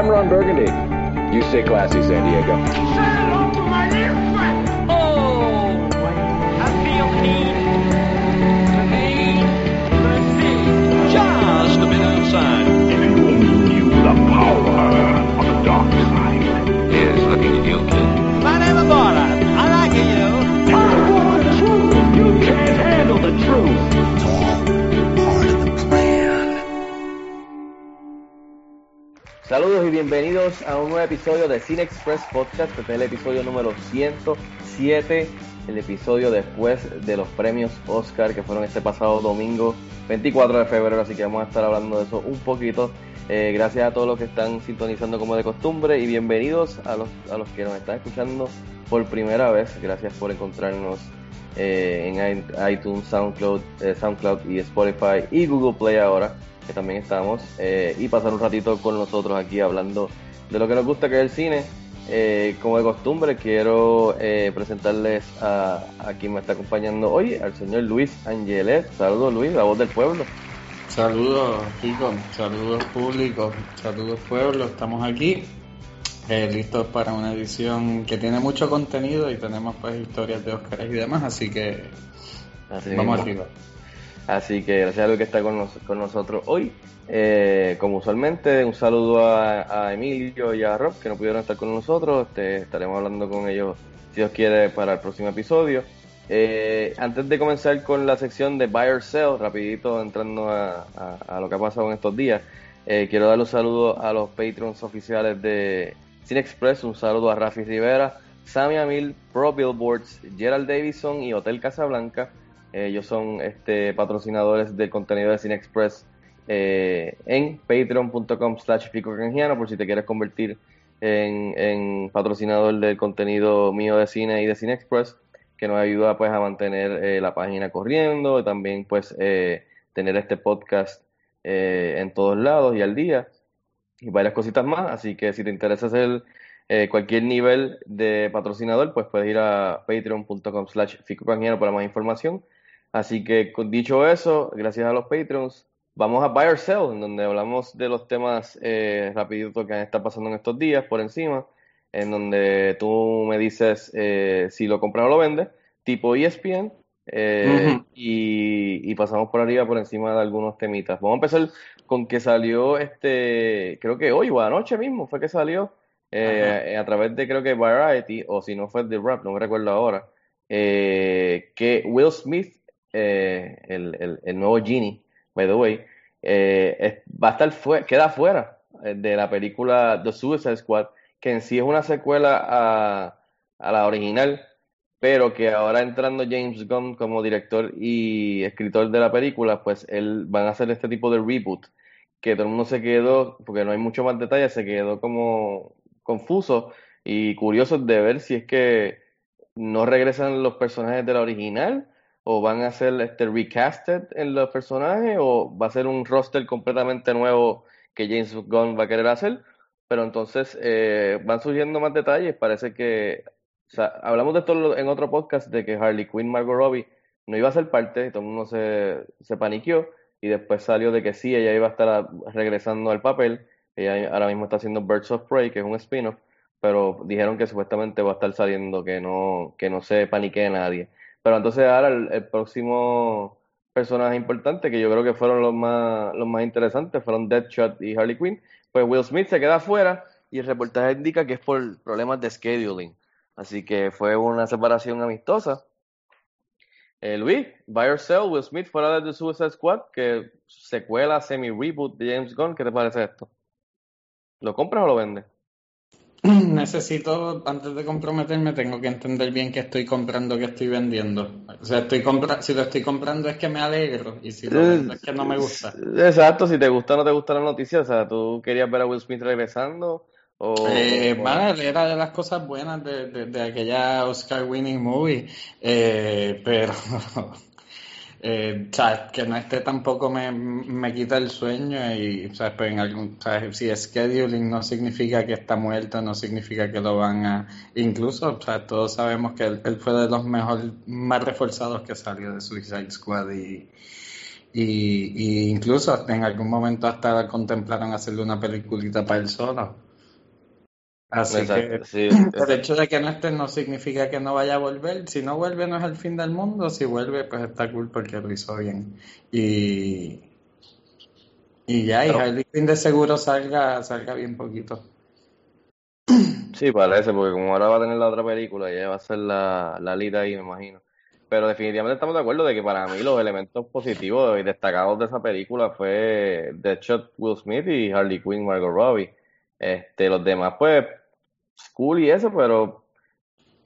I'm Ron Burgundy. You stay classy, San Diego. Say hello to my dear friend. Oh, I feel. Just a bit outside. Saludos y bienvenidos a un nuevo episodio de Cine Express Podcast. Este es el episodio número 107, el episodio después de los premios Oscar que fueron este pasado domingo 24 de febrero, así que vamos a estar hablando de eso un poquito. Eh, gracias a todos los que están sintonizando como de costumbre y bienvenidos a los, a los que nos están escuchando por primera vez. Gracias por encontrarnos eh, en iTunes, SoundCloud, eh, SoundCloud y Spotify y Google Play ahora que también estamos, eh, y pasar un ratito con nosotros aquí hablando de lo que nos gusta que es el cine. Eh, como de costumbre, quiero eh, presentarles a, a, quien me está acompañando hoy, al señor Luis Angelet. Saludos Luis, la voz del pueblo. Saludos chicos, saludos público, saludos pueblo, estamos aquí listos para una edición que tiene mucho contenido y tenemos pues historias de Oscar y demás, así que Así vamos mismo. arriba. Así que gracias a Luis que está con, nos- con nosotros hoy. Eh, como usualmente, un saludo a, Emilio y a Rob que no pudieron estar con nosotros. Este, estaremos hablando con ellos, si Dios quiere, para el próximo episodio. Eh, antes de comenzar con la sección de Buy or Sell, rapidito entrando a lo que ha pasado en estos días, eh, quiero dar un saludo a los patrons oficiales de Cine Express, un saludo a Rafi Rivera, Sammy Amil, Pro Billboards, Gerald Davison y Hotel Casablanca. Eh, ellos son este, patrocinadores del contenido de Cine Express eh, en patreon.com slash por si te quieres convertir en, patrocinador del contenido mío de cine y de Cine Express que nos ayuda pues a mantener eh, la página corriendo y también pues eh, tener este podcast eh, en todos lados y al día y varias cositas más. Así que si te interesa hacer cualquier nivel de patrocinador pues puedes ir a patreon.com slash para más información Así que con dicho eso, gracias a los Patreons, vamos a Buy or Sell, en donde hablamos de los temas eh, rapidito que están pasando en estos días por encima, en donde tú me dices eh, si lo compras o lo vendes, tipo ESPN, eh, y pasamos por arriba por encima de algunos temitas. Vamos a empezar con que salió este, creo que hoy o anoche mismo fue que salió, eh, a través de creo que Variety, o si no fue The Rap, no me recuerdo ahora, eh, que Will Smith eh, el, el, nuevo Genie, by the way, eh, va a estar fue- queda fuera eh, de la película The Suicide Squad, que en sí es una secuela a, a la original, pero que ahora entrando James Gunn como director y escritor de la película, pues él van a hacer este tipo de reboot, que todo el mundo se quedó, porque no hay mucho más detalle, se quedó como confuso y curioso de ver si es que no regresan los personajes de la original o van a ser este recasted en los personajes o va a ser un roster completamente nuevo que James Gunn va a querer hacer pero entonces eh, van surgiendo más detalles. Parece que hablamos de esto en otro podcast de que Harley Quinn Margot Robbie no iba a ser parte todo el mundo se, se paniqueó y después salió de que sí ella iba a estar regresando al papel. Ella ahora mismo está haciendo Birds of Prey que es un spin-off pero dijeron que supuestamente va a estar saliendo que no que no se paniquee nadie pero entonces ahora el, próximo personaje importante, que yo creo que fueron los más, los más interesantes, fueron Deadshot y Harley Quinn, pues Will Smith se queda afuera y el reportaje indica que es por problemas de scheduling. Así que fue una separación amistosa. Eh, Luis, Buy or Sell, Will Smith fuera de The Suicide Squad, que secuela, semi-reboot de James Gunn, ¿qué te parece esto? ¿Lo compras o lo vendes? Necesito, antes de comprometerme, tengo que entender bien qué estoy comprando, qué estoy vendiendo. O sea, estoy compra si lo estoy comprando es que me alegro y si lo vendo es que no me gusta. Exacto, si te gusta o no te gusta la noticia, o sea, ¿tú querías ver a Will Smith regresando? O, Eh, o- vale, era de las cosas buenas de, de, de aquella Oscar winning movie, eh, pero eh, sea, que no esté tampoco me, me quita el sueño y sea, pues en algún, sea, si scheduling no significa que está muerto, no significa que lo van a, incluso, sea, todos sabemos que él, él fue de los mejor, más reforzados que salió de Suicide Squad y y, y incluso en algún momento hasta contemplaron hacerle una peliculita para él solo. Así Exacto, que sí, el hecho de que no esté no significa que no vaya a volver. Si no vuelve no es el fin del mundo. Si vuelve pues está cool porque lo hizo bien. Y, y ya, y Harley Quinn de seguro salga, salga bien poquito. Sí, parece, porque como ahora va a tener la otra película, ella va a ser la, la lead ahí, me imagino. Pero definitivamente estamos de acuerdo de que para mí los elementos positivos y destacados de esa película fue Deadshot Will Smith y Harley Quinn Margot Robbie. Este, los demás, pues, cool y eso, pero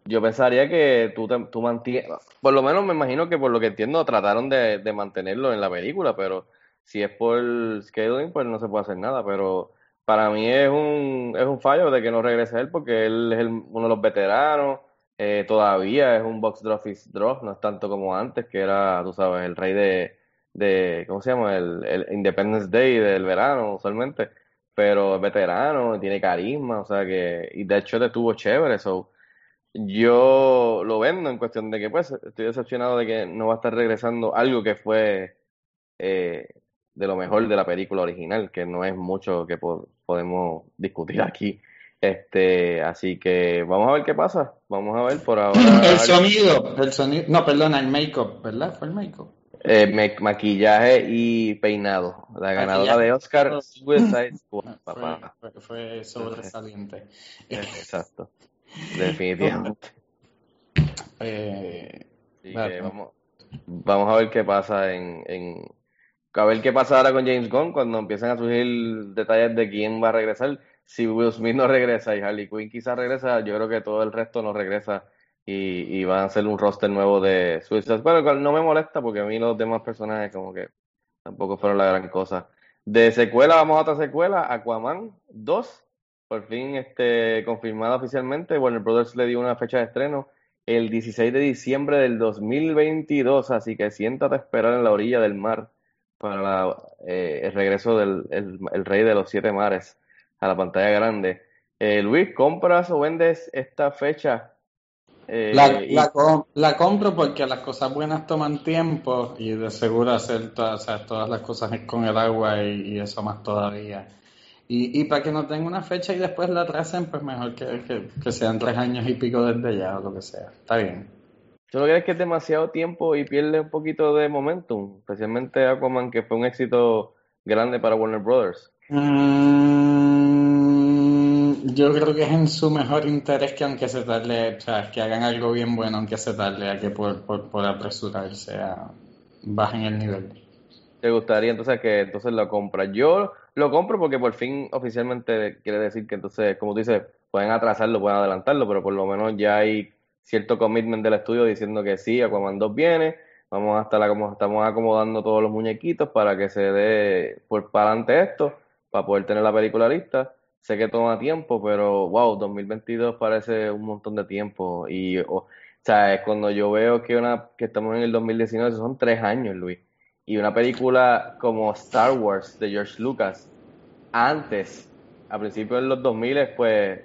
yo pensaría que tú, tú mantienes, por lo menos me imagino que por lo que entiendo trataron de, de mantenerlo en la película, pero si es por scheduling, pues no se puede hacer nada, pero para mí es un, es un fallo de que no regrese él porque él es el- uno de los veteranos, eh, todavía es un box office draw, no es tanto como antes, que era, tú sabes, el rey de, de ¿cómo se llama? El, el Independence Day del verano, usualmente, pero es veterano, tiene carisma, o sea que, y de hecho te estuvo chévere, so, yo lo vendo en cuestión de que, pues, estoy decepcionado de que no va a estar regresando algo que fue eh, de lo mejor de la película original, que no es mucho que po- podemos discutir aquí. Este, así que vamos a ver qué pasa. Vamos a ver por ahora. El sonido, el sonido, no, perdona, el make-up, ¿verdad? Fue el make-up. Eh, me- maquillaje y peinado. La ganadora de Oscar, Suicide Squad, papá. Fue, fue, sobresaliente. Exacto. Definitivamente. Eh, Claro. que vamos, vamos a ver qué pasa en, en- a ver qué pasa ahora con James Gunn cuando empiezan a surgir detalles de quién va a regresar. Si Will Smith no regresa y Harley Quinn quizás regresa, yo creo que todo el resto no regresa y, y van a hacer un roster nuevo de Suicide cual no me molesta porque a mí los demás personajes como que tampoco fueron la gran cosa. De secuela vamos a otra secuela, Aquaman 2, por fin este, confirmada oficialmente. Warner Brothers le dio una fecha de estreno el 16 de diciembre del 2022, así que siéntate a esperar en la orilla del mar para la, eh, el regreso del el, el rey de los siete mares a la pantalla grande. Eh, Luis, ¿compras o vendes esta fecha? Eh, la, y- la, com- la compro porque las cosas buenas toman tiempo y de seguro hacer todas, o sea, todas las cosas con el agua y, y eso más todavía. Y, y para que no tenga una fecha y después la atrasen, pues mejor que, que, que sean tres años y pico desde ya o lo que sea. Está bien. ¿Tú no crees que es demasiado tiempo y pierde un poquito de momentum? Especialmente Aquaman, que fue un éxito grande para Warner Brothers. Mm, yo creo que es en su mejor interés que aunque se tarde, o sea, que hagan algo bien bueno aunque se tarde, a que por, por, por apresurarse a bajen el nivel. ¿Te gustaría entonces que entonces lo compras? Yo lo compro porque por fin oficialmente quiere decir que entonces, como tú dices, pueden atrasarlo, pueden adelantarlo, pero por lo menos ya hay cierto commitment del estudio diciendo que sí, Aquaman 2 viene, vamos a estar como estamos acomodando todos los muñequitos para que se dé por para adelante esto, para poder tener la película lista. Sé que toma tiempo, pero wow, 2022 parece un montón de tiempo y o, sea, cuando yo veo que una que estamos en el 2019, esos son tres años, Luis. Y una película como Star Wars de George Lucas, antes, a principios de los 2000, pues,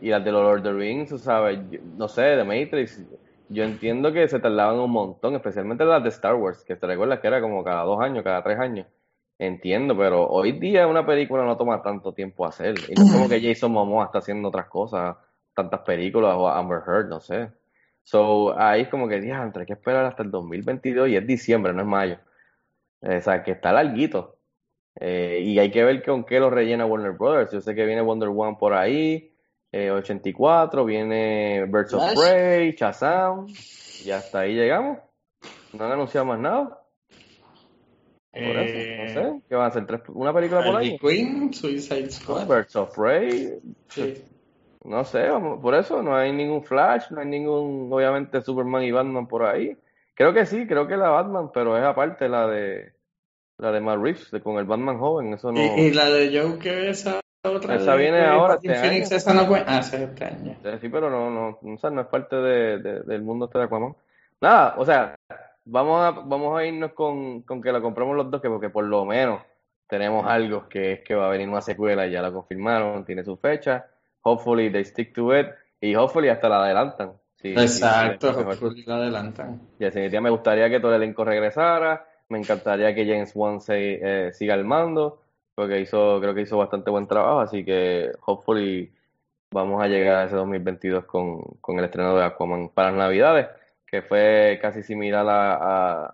y las de Lord of the Rings, sabes, yo- no sé, de Matrix, yo entiendo que se tardaban un montón, especialmente las de Star Wars, que te recuerdas que era como cada dos años, cada tres años. Entiendo, pero hoy día una película no toma tanto tiempo hacer. Y no es como que Jason Momoa está haciendo otras cosas, tantas películas, o Amber Heard, no sé. So, ahí es como que, diantre, hay que esperar hasta el 2022 y es diciembre, no es mayo. Eh, O sea, que está larguito. Eh, y hay que ver con qué lo rellena Warner Brothers. Yo sé que viene Wonder Woman por ahí, eh, 84, viene Birds of. Prey, Shazam, y hasta ahí llegamos. No han anunciado más nada. Por Eh, eso, no sé. ¿Qué van a hacer? ¿Tres- ¿Una película por año? Quinn, Suicide Squad. Birds of Prey, Sí. no sé, por eso no hay ningún Flash, no hay ningún, obviamente, Superman y Batman por ahí. Creo que sí, creo que la Batman, pero es aparte la de la de Matt Reeves, de- con el Batman joven, eso no. Y, y la de Joker, esa otra Esa viene de ahora, este Phoenix, año. esa no cuenta. Ah, esa es este año. Eh, Sí, pero no, no, o sea, no es parte de, de- del mundo este de Aquaman. Nada, o sea, vamos a, vamos a irnos con, con que la compramos los dos, que porque por lo menos tenemos algo que es que va a venir una secuela, y ya la confirmaron, tiene su fecha. Hopefully they stick to it, y hopefully hasta la adelantan. Sí, Exacto, hopefully la adelantan. Y definitivamente me gustaría que todo el elenco regresara, me encantaría que James Wan se, eh, siga al mando, porque hizo, creo que hizo bastante buen trabajo, así que hopefully vamos a llegar a ese 2022 con, con el estreno de Aquaman para las Navidades, que fue casi similar a,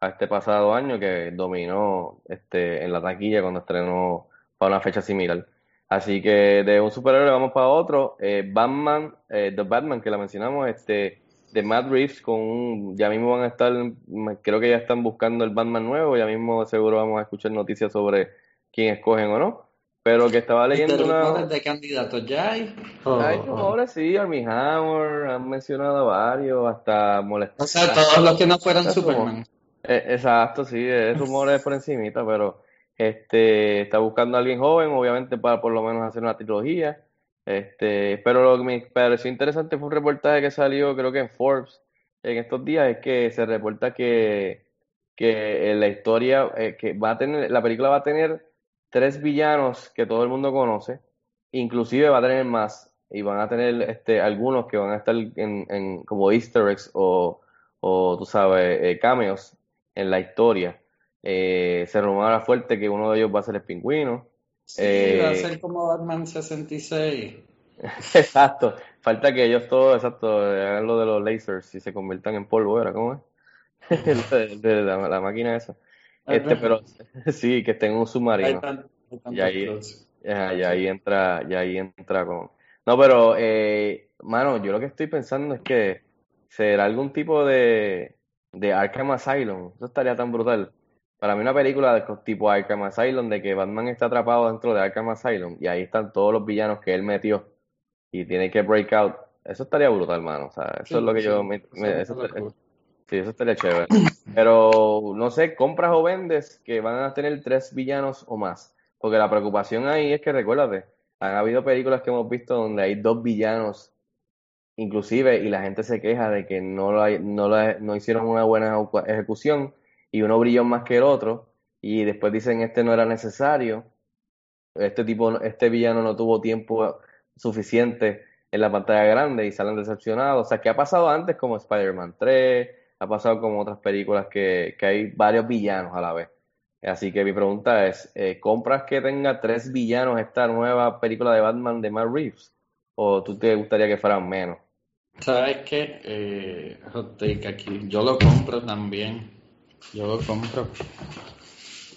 a, este pasado año que dominó este, en la taquilla cuando estrenó para una fecha similar. Así que de un superhéroe vamos para otro. Eh, Batman, eh, The Batman, que la mencionamos, este, de Matt Reeves, con un- ya mismo van a estar, creo que ya están buscando el Batman nuevo, ya mismo seguro vamos a escuchar noticias sobre quién escogen o no. Pero que estaba ¿Y de leyendo una... rumores de candidatos ya hay? O- Hay o- rumores, sí, Armie Hammer, han mencionado a varios, hasta molestar. o sea, todos los que no fueran Superman. Eh, exacto, sí, es rumores por encimita, pero este está buscando a alguien joven, obviamente para por lo menos hacer una trilogía. Este, pero lo que me pareció interesante fue un reportaje que salió, creo que en Forbes, en estos días, es que se reporta que, que la historia, eh, que va a tener, la película va a tener tres villanos que todo el mundo conoce, inclusive va a tener más, y van a tener este, algunos que van a estar en, en como Easter eggs o, o tú sabes, eh, cameos en la historia. Eh, se rumora fuerte que uno de ellos va a ser el pingüino. Sí, Eh, va a ser como Batman 66. Exacto. Falta que ellos todos, exacto, hagan lo de los lasers y se conviertan en polvo, ¿era? ¿Cómo es? De, de la, la máquina esa. Este, pero sí, que esté en un submarino. tan- Y ahí, ya, y ahí entra, y ahí entra con. No, pero, eh, mano, yo lo que estoy pensando es que será algún tipo de, de Arkham Asylum. Eso estaría tan brutal. Para mí una película de tipo Arkham Asylum, de que Batman está atrapado dentro de Arkham Asylum y ahí están todos los villanos que él metió y tiene que break out. Eso estaría brutal, mano. O sea, eso Sí, es lo que yo me, eso es Eso estaría chévere. Pero no sé, compras o vendes que van a tener tres villanos o más. Porque la preocupación ahí es que recuérdate, han habido películas que hemos visto donde hay dos villanos, inclusive, y la gente se queja de que no, lo hay- no, la- no hicieron una buena ejecu- ejecución y uno brilló más que el otro, y después dicen este no era necesario, este tipo, este villano no tuvo tiempo suficiente en la pantalla grande y salen decepcionados. O sea, que ha pasado antes como Spider-Man 3, ha pasado como otras películas que, que hay varios villanos a la vez. Así que mi pregunta es, eh, ¿compras que tenga tres villanos esta nueva película de Batman de Matt Reeves? ¿O tú te gustaría que fueran menos? ¿Sabes qué? Eh, aquí. Yo lo compro también. Yo lo compro.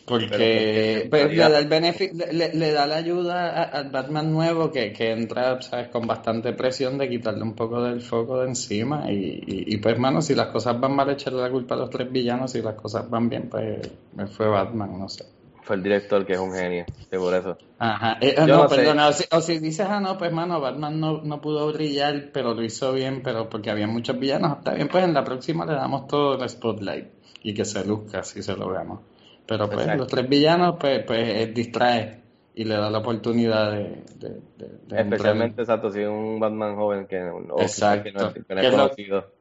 Porque Pero, pues, le da el le, le- da la ayuda al Batman nuevo que, que entra, ¿sabes? Con bastante presión de quitarle un poco del foco de encima. Y, y, y, pues, mano, si las cosas van mal, echarle la culpa a los tres villanos. Si las cosas van bien, pues me fue Batman, no sé. Fue el director que es un genio, que por eso. Ajá, eh, no, no perdona, o si, o si dices, ah, no, pues mano, Batman no, no pudo brillar, pero lo hizo bien, pero porque había muchos villanos, está bien, pues en la próxima le damos todo el spotlight y que se luzca si se lo vemos. Pero pues Exacto. los tres villanos, pues, pues distrae y le da la oportunidad de, de, de- de Especialmente, exacto, si es un Batman joven que, o Exacto. que no, es- que no Que es lo- conocido.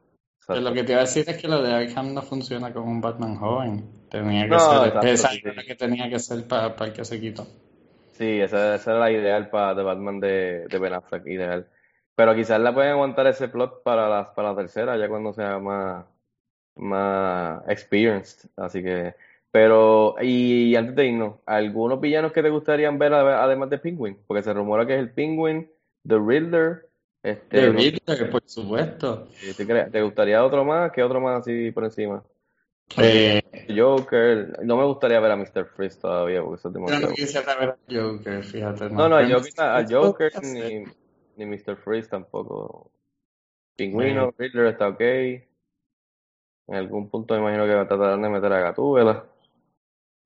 Que lo que te iba a decir es que lo de Arkham no funciona con un Batman joven. Tenía que No, ser, exacto, esa sí, era sí. la que tenía que ser para el que se quitó. Sí, esa, esa era la ideal para de Batman de, de Ben Affleck, ideal. Pero quizás la pueden aguantar ese plot para la, para la tercera, ya cuando sea más, más experienced. Así que, pero, y, antes de irnos, ¿algunos villanos que te gustarían ver ade- además de Penguin? Porque se rumora que es el Penguin, The Riddler, este, The no- Riddler, por supuesto. ¿te, te gustaría otro más? ¿Qué otro más así por encima? Eh, Joker, no me gustaría ver a Mr. Freeze todavía, porque eso es demasiado. no quisiera ver a Joker, fíjate. No, no, Pero- yo a Joker ni, ni Mr. Freeze tampoco. Pingüino, Riddler está ok. En algún punto me imagino que tratarán de meter a Gatúbela.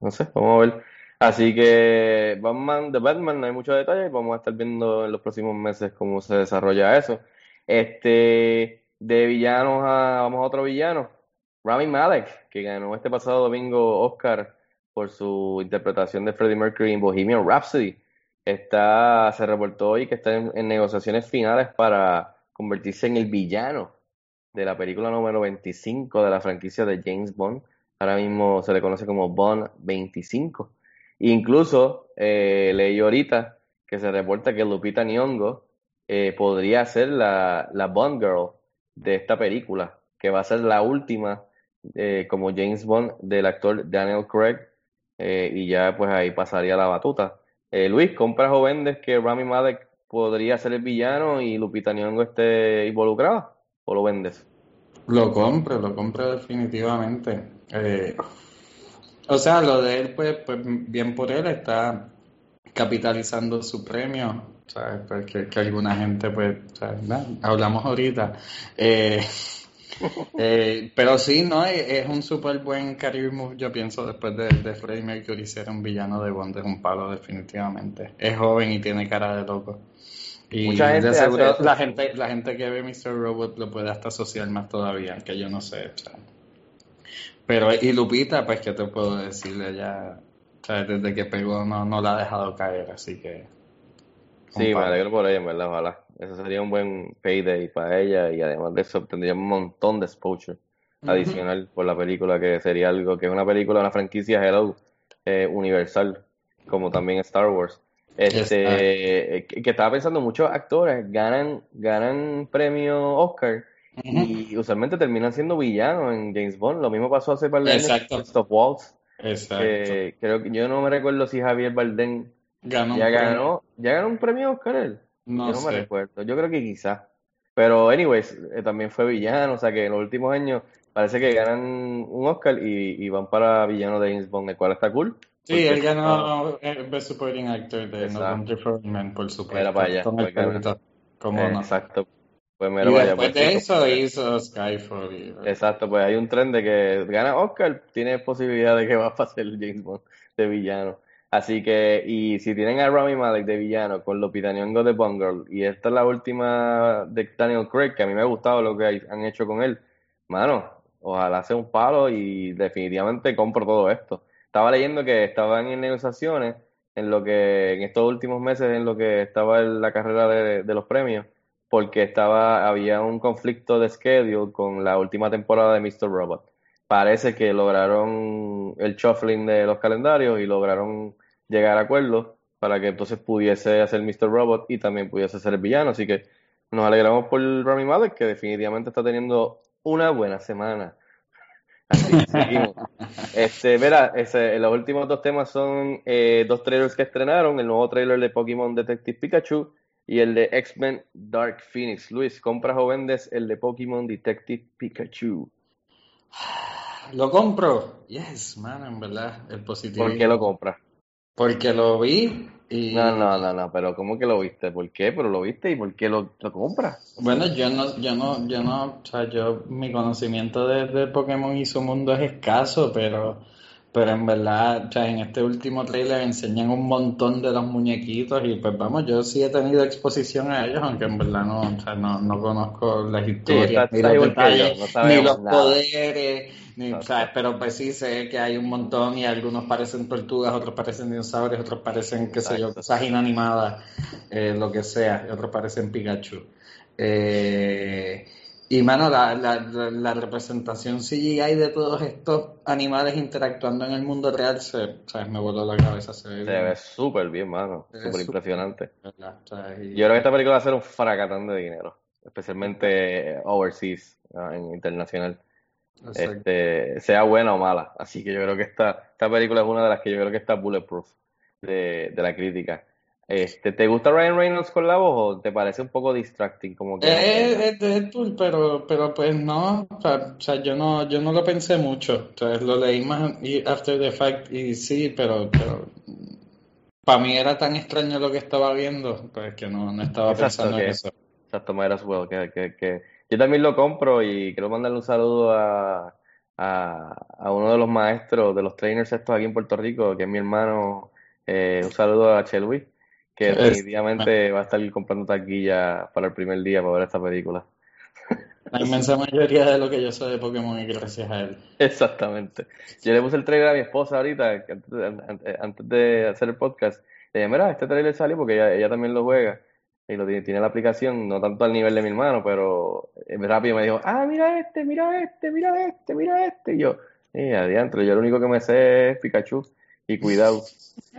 No sé, vamos a ver. Así que Batman, de Batman no hay mucho detalle. Vamos a estar viendo en los próximos meses cómo se desarrolla eso. Este, de villanos a, vamos a otro villano. Rami Malek, que ganó este pasado domingo Oscar por su interpretación de Freddie Mercury en Bohemian Rhapsody. Está, se reportó hoy que está en, en negociaciones finales para convertirse en el villano de la película número 25 de la franquicia de James Bond. Ahora mismo se le conoce como Bond 25. Incluso eh, leí ahorita que se reporta que Lupita Nyong'o eh, podría ser la, Bond Girl de esta película, que va a ser la última eh, como James Bond del actor Daniel Craig, eh, y ya pues ahí pasaría la batuta. Eh, Luis, ¿compras o vendes que Rami Malek podría ser el villano y Lupita Nyong'o esté involucrada? ¿O lo vendes? Lo compro, lo compro definitivamente. Eh, o sea, lo de él, pues, pues bien por él, está capitalizando su premio, ¿sabes? Porque que alguna gente, pues, ¿sabes? hablamos ahorita. Eh, eh, pero sí, ¿no? Es, es un súper buen career move, yo pienso, después de, de Freddie Mercury ser un villano de Bond, es un palo definitivamente. Es joven y tiene cara de loco. Y Mucha gente hace la gente, la gente que ve Mr. Robot lo puede hasta asociar más todavía, que yo no sé. o sea. Pero, y Lupita, pues, ¿qué te puedo decir? Ella, o sea, desde que pegó no, no la ha dejado caer, así que... Sí, me palo. alegro por ella, en verdad, ojalá. Eso sería un buen payday para ella y además de eso obtendría un montón de exposure adicional por la película, que sería algo que es una película, una franquicia Hello, eh, universal, como también Star Wars. Este, eh, que, que estaba pensando, muchos actores ganan, ganan premio Oscar y usualmente terminan siendo villanos en James Bond. Lo mismo pasó hace par de años con Christoph Waltz. Exacto. que creo que yo no me recuerdo si Javier Bardem Ganó ya ganó, ya ganó un premio Oscar él. No Yo no me sé. recuerdo. Yo creo que quizás. Pero, anyways, eh, también fue villano. O sea que en los últimos años parece que ganan un Oscar y, y van para villano de James Bond, el cual está cool. Sí, porque él ganó el Best Supporting Actor de No. Country for Men, por supuesto. Era para allá. ¿Cómo eh, no? Exacto. Pues Y mira, vaya, después pues, de hizo Skyfall. y- Exacto, pues hay un tren de que gana Oscar, tiene posibilidad de que va a pasar James Bond de villano. Así que, y si tienen a Rami Malek de villano con Lupita Nyong'o de Bond Girl, y esta es la última de Daniel Craig, que a mí me ha gustado lo que han hecho con él, mano, ojalá sea un palo y definitivamente compro todo esto. Estaba leyendo que estaban en negociaciones en lo que, en estos últimos meses, en lo que estaba en la carrera de, los premios, porque estaba, había un conflicto de schedule con la última temporada de Mr. Robot. Parece que lograron el shuffling de los calendarios y lograron llegar a acuerdos para que entonces pudiese hacer Mr. Robot y también pudiese ser el villano. Así que nos alegramos por Rami Malek, que definitivamente está teniendo una buena semana. Así, seguimos. Este, verá, ese, los últimos dos temas son eh, dos trailers que estrenaron, el nuevo trailer de Pokémon Detective Pikachu y el de X-Men Dark Phoenix. Luis, ¿compras o vendes el de Pokémon Detective Pikachu? Lo compro. Yes, man, en verdad. El positivo. ¿Por qué lo compras? Porque lo vi y... No, no, no, no, pero ¿cómo que lo viste? ¿Por qué? Pero lo viste y ¿por qué lo, lo compras? Bueno, yo no, yo no, yo no, o sea, yo, mi conocimiento de, de Pokémon y su mundo es escaso, pero, pero en verdad, o sea, en este último trailer enseñan un montón de los muñequitos y pues vamos, yo sí he tenido exposición a ellos, aunque en verdad no, o sea, no, no conozco las historias, estás- ni estás los igual que yo, detalles, no ni los nada. poderes, Pero pues sí sé que hay un montón y algunos parecen tortugas, otros parecen dinosaurios, otros parecen, qué sé yo, cosas inanimadas, eh, lo que sea, y otros parecen Pikachu. Eh, y mano, la, la, la, representación CGI de todos estos animales interactuando en el mundo real, se, ¿sabes? me voló la cabeza. Se ve Se ve súper bien, mano. Súper impresionante. ¿verdad? O sea, y- Yo creo que esta película va a ser un fracatán de dinero, especialmente eh, overseas, ah, en internacional. Este, sea buena o mala. Así que yo creo que esta, esta película es una de las que yo creo que está bulletproof de, de la crítica. Este, ¿te gusta Ryan Reynolds con la voz o te parece un poco distracting? Como que Es, Deadpool, pero, pero pues no, o sea, yo no, yo no lo pensé mucho, sea, lo leí más y after the fact y sí, pero, pero para mí era tan extraño lo que estaba viendo, pues que no, no estaba Exacto, pensando en eso. Exacto, might as well, que, que, que yo también lo compro y quiero mandarle un saludo a, a, a uno de los maestros, de los trainers estos aquí en Puerto Rico, que es mi hermano, eh, un saludo a Chelwi, que Es- definitivamente va a estar comprando taquilla para el primer día para ver esta película. La inmensa mayoría de lo que yo sé de Pokémon es gracias a él. Exactamente. Yo le puse el trailer a mi esposa ahorita, antes de, antes de hacer el podcast. Le dije, mira, este trailer salió porque ella, ella también lo juega y lo tiene, tiene la aplicación, no tanto al nivel de mi hermano, pero eh, rápido me dijo, ah, mira este, mira este, mira este, mira este. Y yo, eh, adiantro, yo lo único que me sé es Pikachu y cuidado.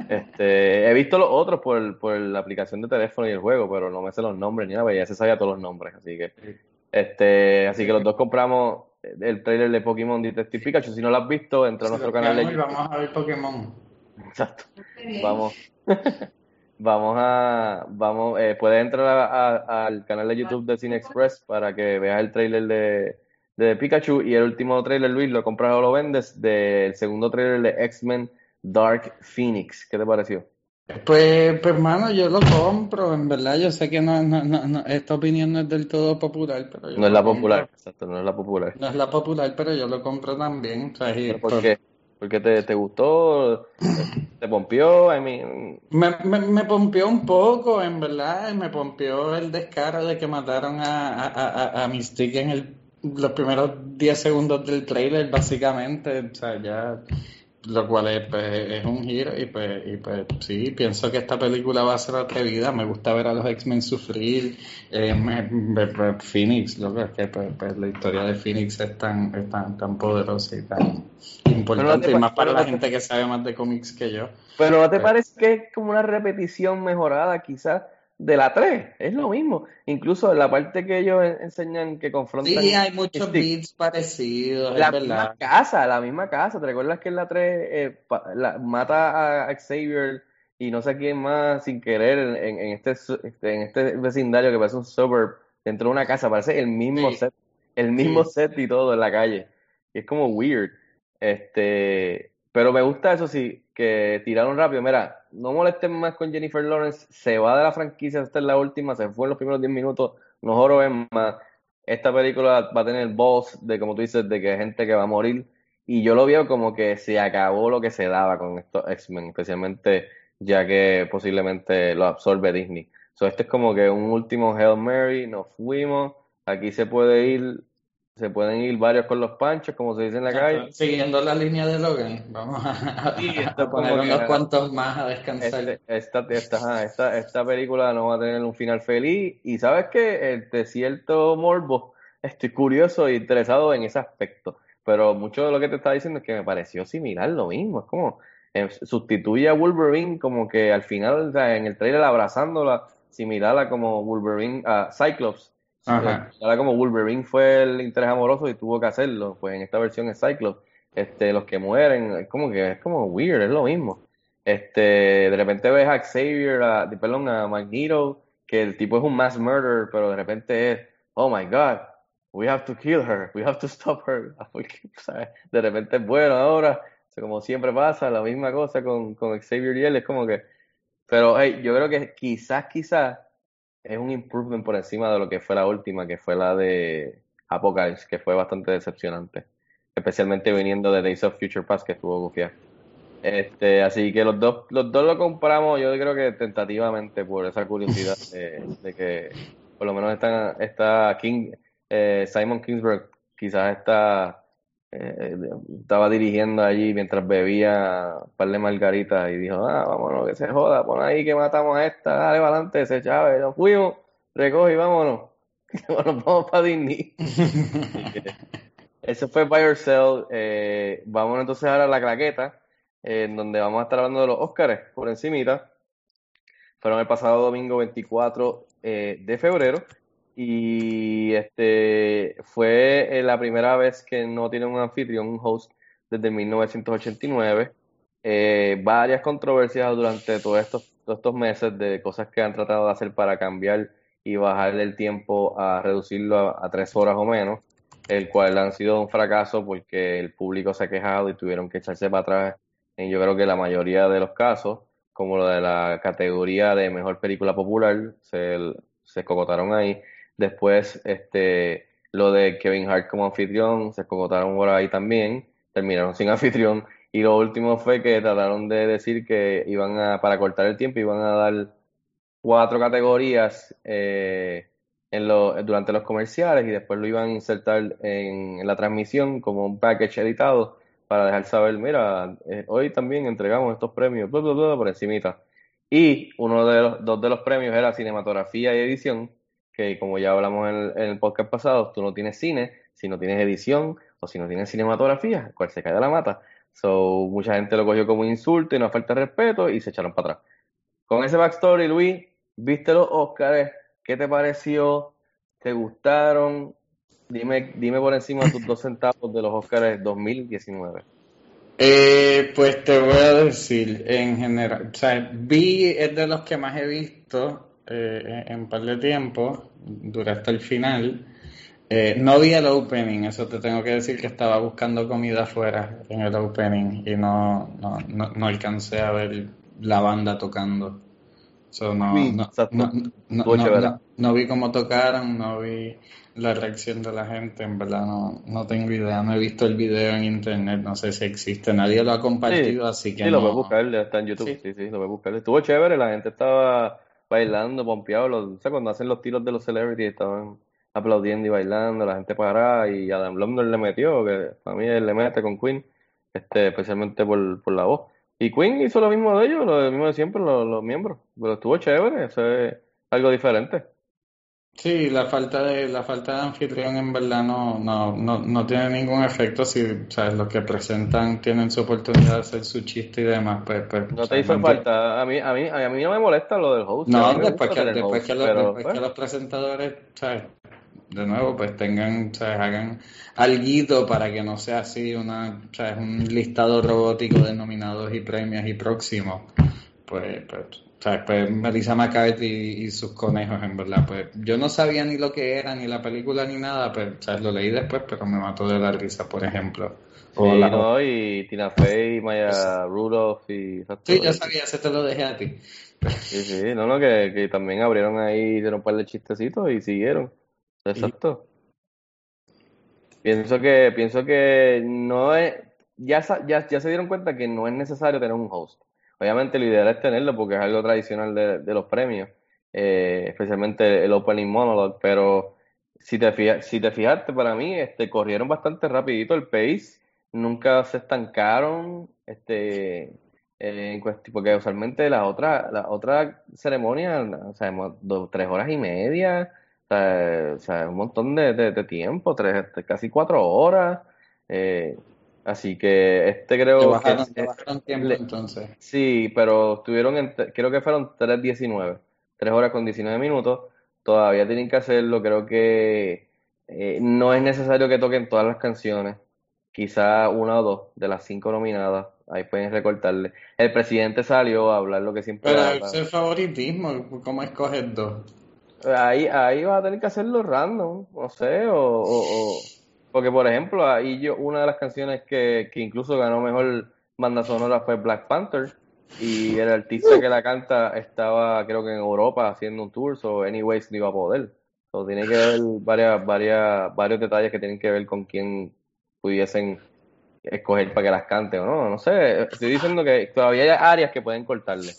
Este, he visto los otros por, por la aplicación de teléfono y el juego, pero no me sé los nombres ni nada, porque ya se sabía todos los nombres, así que este, así que los dos compramos el trailer de Pokémon Detective Pikachu. Si no lo has visto, entra a nuestro canal de YouTube. vamos a ver Pokémon. Exacto. Vamos. vamos a, vamos, eh, puedes entrar a- a- al canal de YouTube de Cine Express para que veas el trailer de, de Pikachu y el último trailer, Luis, lo compras o lo vendes, del segundo trailer de X-Men Dark Phoenix. ¿Qué te pareció? Pues, pues, hermano, yo lo compro, en verdad, yo sé que no, no, no, no, esta opinión no es del todo popular, pero yo No es la popular, exacto, no es la popular. No es la popular, pero yo lo compro también, o sea, y ¿Pero por- ¿Por qué? ¿Porque te, te gustó? ¿Te pompió? I mean, Me, me, pompeó un poco, en verdad, me pompeó el descaro de que mataron a, a, a, a Mystique en el, los primeros 10 segundos del trailer, básicamente, o sea, ya, lo cual es, pues, es un giro, y pues, y pues sí, pienso que esta película va a ser atrevida, me gusta ver a los X-Men sufrir, eh, me- me- me- Phoenix, lo que es que pues, pues, la historia de Phoenix es tan, es tan, tan poderosa y tan importante, te y más para la gente que sabe más de cómics que yo. Pero ¿no te parece que es como una repetición mejorada quizás de la 3? Es lo mismo. Incluso en la parte que ellos en- enseñan que confrontan Sí, hay muchos beats parecidos, La es misma verdad. casa, la misma casa. ¿Te recuerdas que en la 3 eh, la- mata a Xavier y no sé quién más sin querer en, en- en este, este- en este vecindario que parece un suburb dentro de una casa? Parece el mismo Sí. set, el mismo Sí. set y todo en la calle. Y es como weird. Este, pero me gusta eso sí, que tiraron rápido. Mira, no molesten más con Jennifer Lawrence, se va de la franquicia, esta es la última, se fue en los primeros 10 minutos, no joroben más. Esta película va a tener voz de, como tú dices, de que gente que va a morir. Y yo lo veo como que se acabó lo que se daba con estos X-Men, especialmente ya que posiblemente lo absorbe Disney. So, este es como que un último Hail Mary, nos fuimos, aquí se puede ir, se pueden ir varios con los panchos, como se dice en la calle. Siguiendo la línea de Logan, vamos a, Sí, poner unos cuantos más a descansar. Este- esta, esta, esta, esta película no va a tener un final feliz. Y sabes que de cierto morbo, estoy curioso e interesado en ese aspecto. Pero mucho de lo que te estaba diciendo es que me pareció similar lo mismo. Es como eh, sustituye a Wolverine como que al final, o sea, en el trailer abrazándola, similar a como Wolverine, a Cyclops. Ajá. Ahora como Wolverine fue el interés amoroso y tuvo que hacerlo, pues en esta versión es Cyclops. Este, los que mueren, es como que es como weird, es lo mismo. Este, de repente ves a Xavier, a, perdón, a Magneto, que el tipo es un mass murderer, pero de repente es, oh my God, we have to kill her, we have to stop her. Porque, ¿sabes? De repente es bueno ahora, o sea, como siempre pasa, la misma cosa con, con Xavier y él, es como que, pero hey, yo creo que quizás, quizás es un improvement por encima de lo que fue la última, que fue la de Apocalypse, que fue bastante decepcionante, especialmente viniendo de Days of Future Past, que estuvo gufiado. Este, así que los dos, los dos lo compramos, yo creo que tentativamente por esa curiosidad de, de que por lo menos está, está King, eh, Simon Kingsburg quizás está eh, estaba dirigiendo allí mientras bebía un par de margaritas y dijo, ah, vámonos, que se joda, pon ahí que matamos a esta, dale para adelante, ese Chávez, nos fuimos, recoge y vámonos, nos vamos para Disney. Eso fue By Yourself. Eh, vamos entonces ahora a la claqueta, eh, en donde vamos a estar hablando de los Óscares por encimita. Fueron el pasado domingo 24 eh, de febrero y este fue eh, la primera vez que no tiene un anfitrión, un host, desde 1989. Eh, varias controversias durante todos estos, estos meses de cosas que han tratado de hacer para cambiar y bajar el tiempo a reducirlo a, a tres horas o menos, el cual han sido un fracaso porque el público se ha quejado y tuvieron que echarse para atrás en yo creo que la mayoría de los casos, como lo de la categoría de mejor película popular, se, se cocotaron ahí. Después, este, lo de Kevin Hart como anfitrión, se cocotaron por ahí también, terminaron sin anfitrión. Y lo último fue que trataron de decir que iban a, para cortar el tiempo, iban a dar cuatro categorías eh, en lo, durante los comerciales y después lo iban a insertar en, en la transmisión como un package editado para dejar saber, mira, eh, hoy también entregamos estos premios, bla, bla, bla, por encimita. Y uno de los, dos de los premios era cinematografía y edición, que como ya hablamos en el, en el podcast pasado, tú no tienes cine, si no tienes edición o si no tienes cinematografía, cual se cae de la mata. So, mucha gente lo cogió como un insulto y una falta de respeto y se echaron para atrás. Con ese backstory, Luis, viste los Oscars, ¿qué te pareció? ¿Te gustaron? Dime, dime por encima tus dos centavos de los Oscars 2019. Eh, pues te voy a decir, en general, o sea, vi es de los que más he visto eh, en un par de tiempo, dura hasta el final. Eh, no vi el opening, eso te tengo que decir que estaba buscando comida afuera en el opening y no, no, no, no alcancé a ver la banda tocando. So, no, Sí, no, exacto. no, no, Estuvo no- chévere. no- no vi cómo tocaron, no vi la reacción de la gente, en verdad no, no tengo idea, no he visto el video en internet, no sé si existe, nadie lo ha compartido, así que Sí, lo no. puedes buscar, está en YouTube. Sí. Sí, sí, lo puedes buscar. Estuvo chévere, la gente estaba bailando, pompeado. Los, o sea, cuando hacen los tiros de los celebrities estaban aplaudiendo y bailando, la gente parada y Adam Lambert le metió, que para mí él le mete con Queen, este, especialmente por, por la voz. Y Queen hizo lo mismo de ellos, lo mismo de siempre, los, los miembros. Pero estuvo chévere, eso es algo diferente. Sí, la falta de la falta de anfitrión en verdad no, no, no, no tiene ningún efecto si sabes los que presentan tienen su oportunidad de hacer su chiste y demás, pues, pues ¿No te hizo falta? A mí, a mí, a mí no me molesta lo del host. No, después que, después host, que los, pero, después pues, que los presentadores, ¿sabes? De nuevo, pues tengan, ¿sabes? Hagan alguito para que no sea así una, ¿sabes? Un listado robótico de nominados y premios y próximos. Pues, pues, ¿sabes? Pues Melissa McCarthy y, sus conejos, en verdad. Pues yo no sabía ni lo que era, ni la película, ni nada, pues, ¿sabes? Lo leí después, pero me mató de la risa, por ejemplo. O Sí, la- no, y Tina Fey, Maya Rudolph y Sí, yo sabía, ese te lo dejé a ti. Sí, sí, no, no, que, que también abrieron ahí, hicieron un par de chistecitos y siguieron. Exacto. Pienso que, pienso que no es, ya, ya, ya se dieron cuenta que no es necesario tener un host. Obviamente lo ideal es tenerlo porque es algo tradicional de, los premios, eh, especialmente el opening monologue, pero si te fijas, si te fijaste, para mí, este, corrieron bastante rapidito el pace, nunca se estancaron, este, eh, porque usualmente la otra, la otra ceremonia, o sea, tres horas y media, o sea, un montón de tiempo, tres, este, casi cuatro horas, eh, así que este creo que bajaron, le bajaron tiempo le- entonces. Sí, pero estuvieron en, creo que fueron 3.19, 3 horas con 19 minutos. Todavía tienen que hacerlo. Creo que eh, no es necesario que toquen todas las canciones. Quizá una o dos de las cinco nominadas. Ahí pueden recortarle. El presidente salió a hablar lo que siempre Pero es el favoritismo, ¿cómo escoges dos? Ahí, ahí vas a tener que hacerlo random, no sé, o, o- o- porque por ejemplo, ahí yo, una de las canciones que, que incluso ganó mejor banda sonora fue Black Panther, y el artista que la canta estaba, creo que en Europa haciendo un tour, so anyways no iba a poder. So, tiene que ver varias, varias, varios detalles que tienen que ver con quién pudiesen escoger para que las cante o no, no sé, estoy diciendo que todavía hay áreas que pueden cortarle.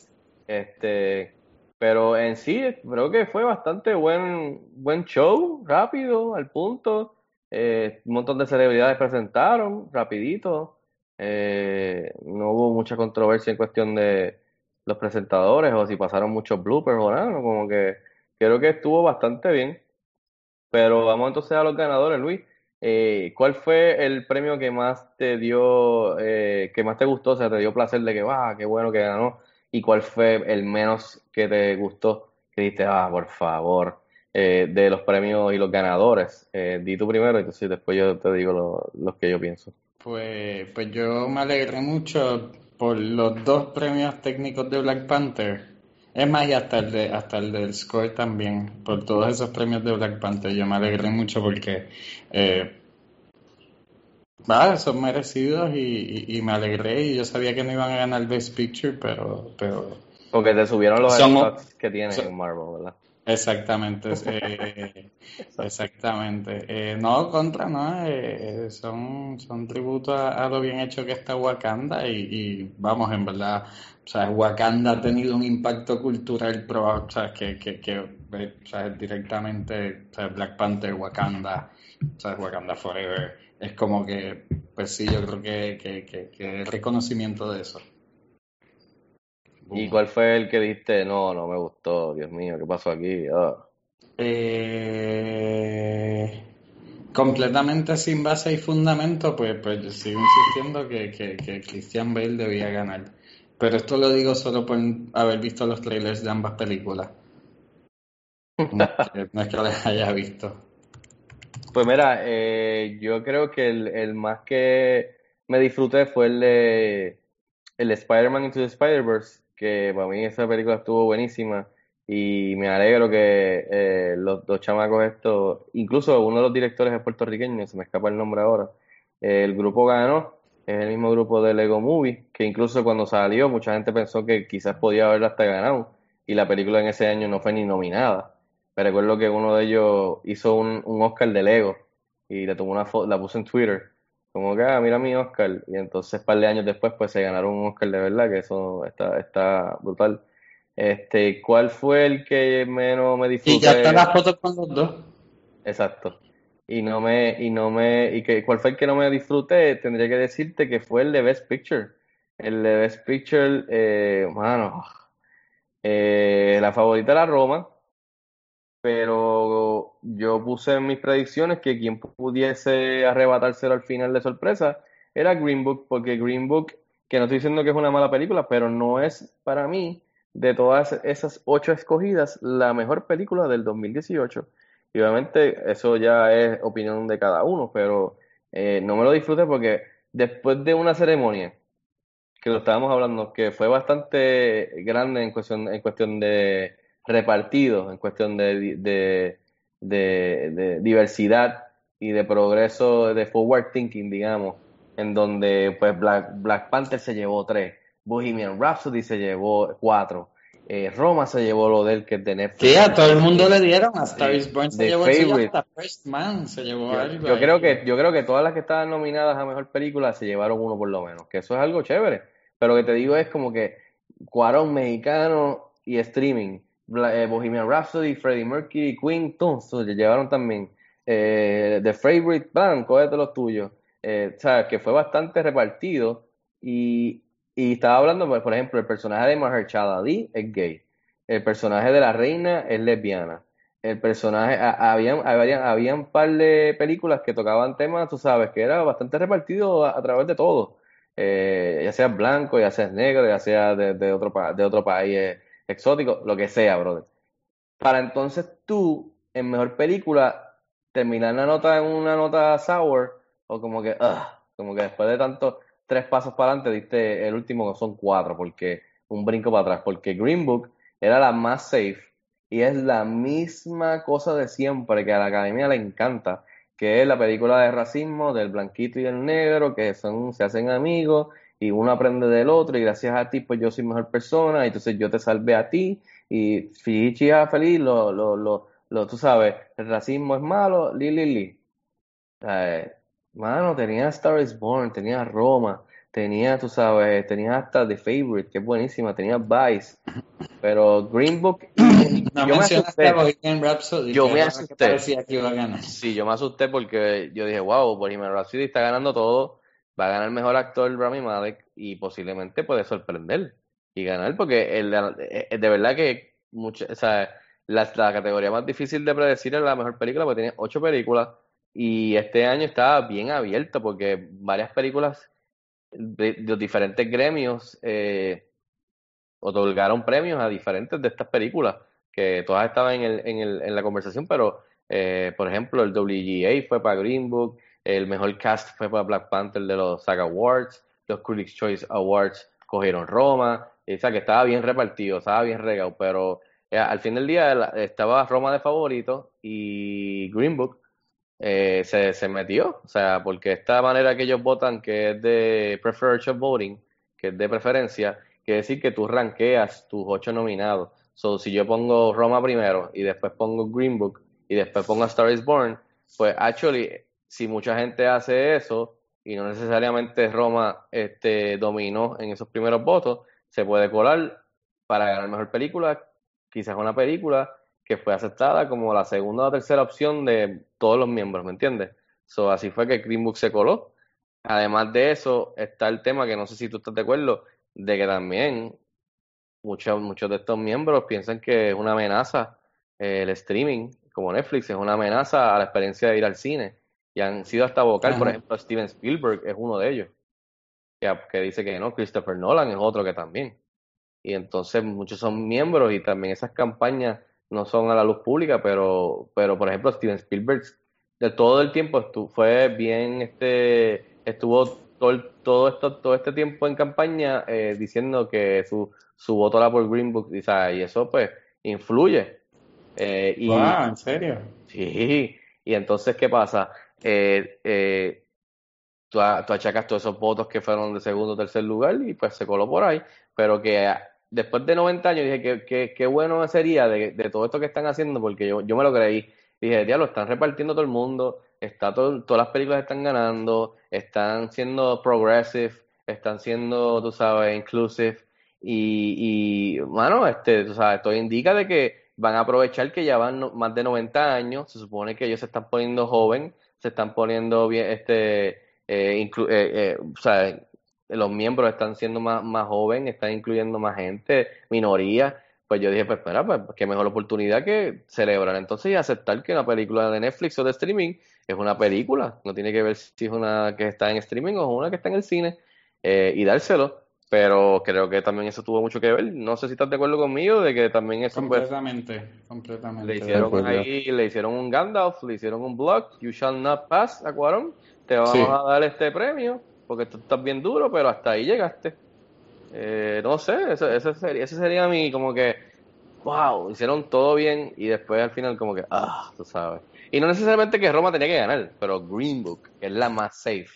Este, pero en sí, creo que fue bastante buen, buen show, rápido, al punto. Eh, un montón de celebridades presentaron, rapidito. Eh, no hubo mucha controversia en cuestión de los presentadores o si pasaron muchos bloopers o nada, ¿no? como que creo que estuvo bastante bien. Pero vamos entonces a los ganadores, Luis. Eh, ¿cuál fue el premio que más te dio, eh, que más te gustó? O sea, te dio placer de que, ah, qué bueno que ganó. ¿Y cuál fue el menos que te gustó? Que dijiste, ah, por favor, eh, de los premios y los ganadores. Eh, di tú primero y entonces después yo te digo lo- los que yo pienso. Pues, pues yo me alegré mucho por los dos premios técnicos de Black Panther. Es más, y hasta el de, hasta el del score también, por todos esos premios de Black Panther. Yo me alegré mucho porque eh, son merecidos y, y- y me alegré y yo sabía que no iban a ganar Best Picture, pero, pero Porque te subieron los Son- que tienen son- en Marvel, ¿verdad? Exactamente, eh, exactamente. Eh, no, contra, no, eh, son, son tributos a, a lo bien hecho que está Wakanda y, y vamos, en verdad, o sea, Wakanda ha tenido un impacto cultural pro, o sea, que, que, que o sea, directamente, o sea, Black Panther, Wakanda, o sea, Wakanda Forever, es como que, pues sí, yo creo que, que, que, que el reconocimiento de eso. ¿Y cuál fue el que dijiste, no, no me gustó, Dios mío, ¿qué pasó aquí? Ah. Eh, completamente sin base y fundamento, pues, pues yo sigo insistiendo que, que, que Christian Bale debía ganar. Pero esto lo digo solo por haber visto los trailers de ambas películas. No es que, no es que las haya visto. Pues mira, eh, yo creo que el, el más que me disfruté fue el de, el de Spider-Man Into the Spider-Verse, que para mí esa película estuvo buenísima y me alegro que eh, los dos chamacos estos, incluso uno de los directores es puertorriqueño, se me escapa el nombre ahora, el grupo ganó, es el mismo grupo de Lego Movie, que incluso cuando salió mucha gente pensó que quizás podía haberla hasta ganado y la película en ese año no fue ni nominada. Me recuerdo que uno de ellos hizo un, un Oscar de Lego y le tomó una foto, la puso en Twitter, como que, ah, mira mi Oscar, y entonces un par de años después pues se ganaron un Oscar de verdad, que eso está, está brutal. Este, ¿cuál fue el que menos me disfruté? Y ya están las fotos con los dos. Exacto. Y no me, y no me, y que, ¿cuál fue el que no me disfruté? Tendría que decirte que fue el de Best Picture. El de Best Picture, eh, mano, eh, la favorita era Roma, pero yo puse en mis predicciones que quien pudiese arrebatárselo al final de sorpresa era Green Book, porque Green Book, que no estoy diciendo que es una mala película, pero no es para mí, de todas esas ocho escogidas, la mejor película del 2018. Y obviamente eso ya es opinión de cada uno, pero eh, no me lo disfruté porque después de una ceremonia, que lo estábamos hablando, que fue bastante grande en cuestión, en cuestión de repartido, en cuestión de, de, de, de diversidad y de progreso, de forward thinking, digamos, en donde pues Black, Black Panther se llevó tres, Bohemian Rhapsody se llevó cuatro, eh, Roma se llevó lo del que de Netflix. Sí, a todo el mundo le dieron, a Star is Born se llevó hasta First Man se llevó Yo, algo yo ahí. creo que, yo creo que todas las que estaban nominadas a mejor película se llevaron uno por lo menos, que eso es algo chévere. Pero lo que te digo es como que Cuarón mexicano y streaming, Bohemian Rhapsody, Freddie Mercury, Queen, todos llevaron también. Eh, The Favorite Band, cógete los tuyos. Eh, o sea, que fue bastante repartido y, y estaba hablando, pues, por ejemplo, el personaje de Mahershala Ali es gay, el personaje de la reina es lesbiana, el personaje, a- habían, habían, habían un par de películas que tocaban temas, tú sabes, que era bastante repartido a, través de todo, Eh, ya sea blanco, ya sea negro, ya sea de, de otro, de otro país eh, exótico, lo que sea, brother. Para entonces tú, en mejor película, terminar la nota en una nota sour, o como que, ugh, como que después de tantos tres pasos para adelante, diste el último que son cuatro, porque un brinco para atrás, porque Green Book era la más safe y es la misma cosa de siempre que a la academia le encanta, que es la película de racismo del blanquito y el negro, que son, se hacen amigos y uno aprende del otro y gracias a ti pues yo soy mejor persona y entonces yo te salvé a ti y Fichi feliz, lo, lo, lo, lo, tú sabes, el racismo es malo, li, li, li. Eh, mano, tenía Star is Born, tenía Roma, tenía, tú sabes, tenía hasta The Favorite, que es buenísima, tenía Vice, pero Green Book, No yo me asusté. Rhapsody, Yo me que asusté. parecía que iba a ganar. Sí, yo me asusté porque yo dije, wow, Bohemian Rhapsody está ganando todo, va a ganar mejor actor Rami Malek y posiblemente puede sorprender y ganar porque el, eh, de verdad que mucho, o sea, la, la categoría más difícil de predecir es la mejor película porque tiene ocho películas y este año está bien abierto porque varias películas de, diferentes gremios eh, otorgaron premios a diferentes de estas películas que todas estaban en, el, en, el, en la conversación, pero eh, por ejemplo el WGA fue para Green Book, el mejor cast fue para Black Panther de los SAG Awards, los Critics Choice Awards cogieron Roma, o sea que estaba bien repartido, estaba bien regado, pero eh, al fin del día estaba Roma de favorito y Green Book eh, se, se metió, o sea, porque esta manera que ellos votan, que es de preferential voting, que es de preferencia, quiere decir que tú ranqueas tus ocho nominados. So, si yo pongo Roma primero y después pongo Green Book y después pongo Star is Born, pues actually, si mucha gente hace eso y no necesariamente Roma este, dominó en esos primeros votos, se puede colar para ganar mejor película, quizás una película que fue aceptada como la segunda o tercera opción de todos los miembros, ¿me entiendes? Así fue que Green Book se coló. Además de eso, está el tema que no sé si tú estás de acuerdo, de que también muchos, muchos de estos miembros piensan que es una amenaza eh, el streaming, como Netflix, es una amenaza a la experiencia de ir al cine. Y han sido hasta vocal, por ejemplo, Steven Spielberg es uno de ellos, que, que dice que no, Christopher Nolan es otro que también. Y entonces muchos son miembros y también esas campañas no son a la luz pública, pero, pero por ejemplo, Steven Spielberg de todo el tiempo estu- fue bien, este, estuvo todo, todo, esto, todo este tiempo en campaña eh, diciendo que su, su voto era por Green Book, y, eso pues influye. Eh, y, Wow, ¿en serio? Sí, y entonces, ¿qué pasa? Eh, eh, tú, tú achacas todos esos votos que fueron de segundo o tercer lugar y pues se coló por ahí, pero que ah, después de 90 años dije que, qué bueno sería de, de todo esto que están haciendo, porque yo, yo me lo creí. Dije, diablo, están repartiendo todo el mundo, está todo, todas las películas están ganando, están siendo progressive, están siendo, tú sabes, inclusive, y, y mano, este, tú sabes, esto indica de que van a aprovechar que ya van más de 90 años, se supone que ellos se están poniendo joven, se están poniendo bien, este, eh, eh, eh, o sea, los miembros están siendo más, más joven, están incluyendo más gente, minoría, pues yo dije, pues espera, pues qué mejor oportunidad que celebrar entonces y aceptar que una película de Netflix o de streaming es una película, no tiene que ver si es una que está en streaming o una que está en el cine, y dárselo, pero creo que también eso tuvo mucho que ver, no sé si estás de acuerdo conmigo de que también eso pues Completamente, completamente. le hicieron ahí, le hicieron un Gandalf, le hicieron un block, You Shall Not Pass, a Cuarón, te vamos Sí. a dar este premio, porque tú estás bien duro, pero hasta ahí llegaste. Eh, no sé, eso, eso sería, ese sería mi, como que, wow, hicieron todo bien, y después al final como que, ah, tú sabes. Y no necesariamente que Roma tenía que ganar, pero Green Book, que es la más safe.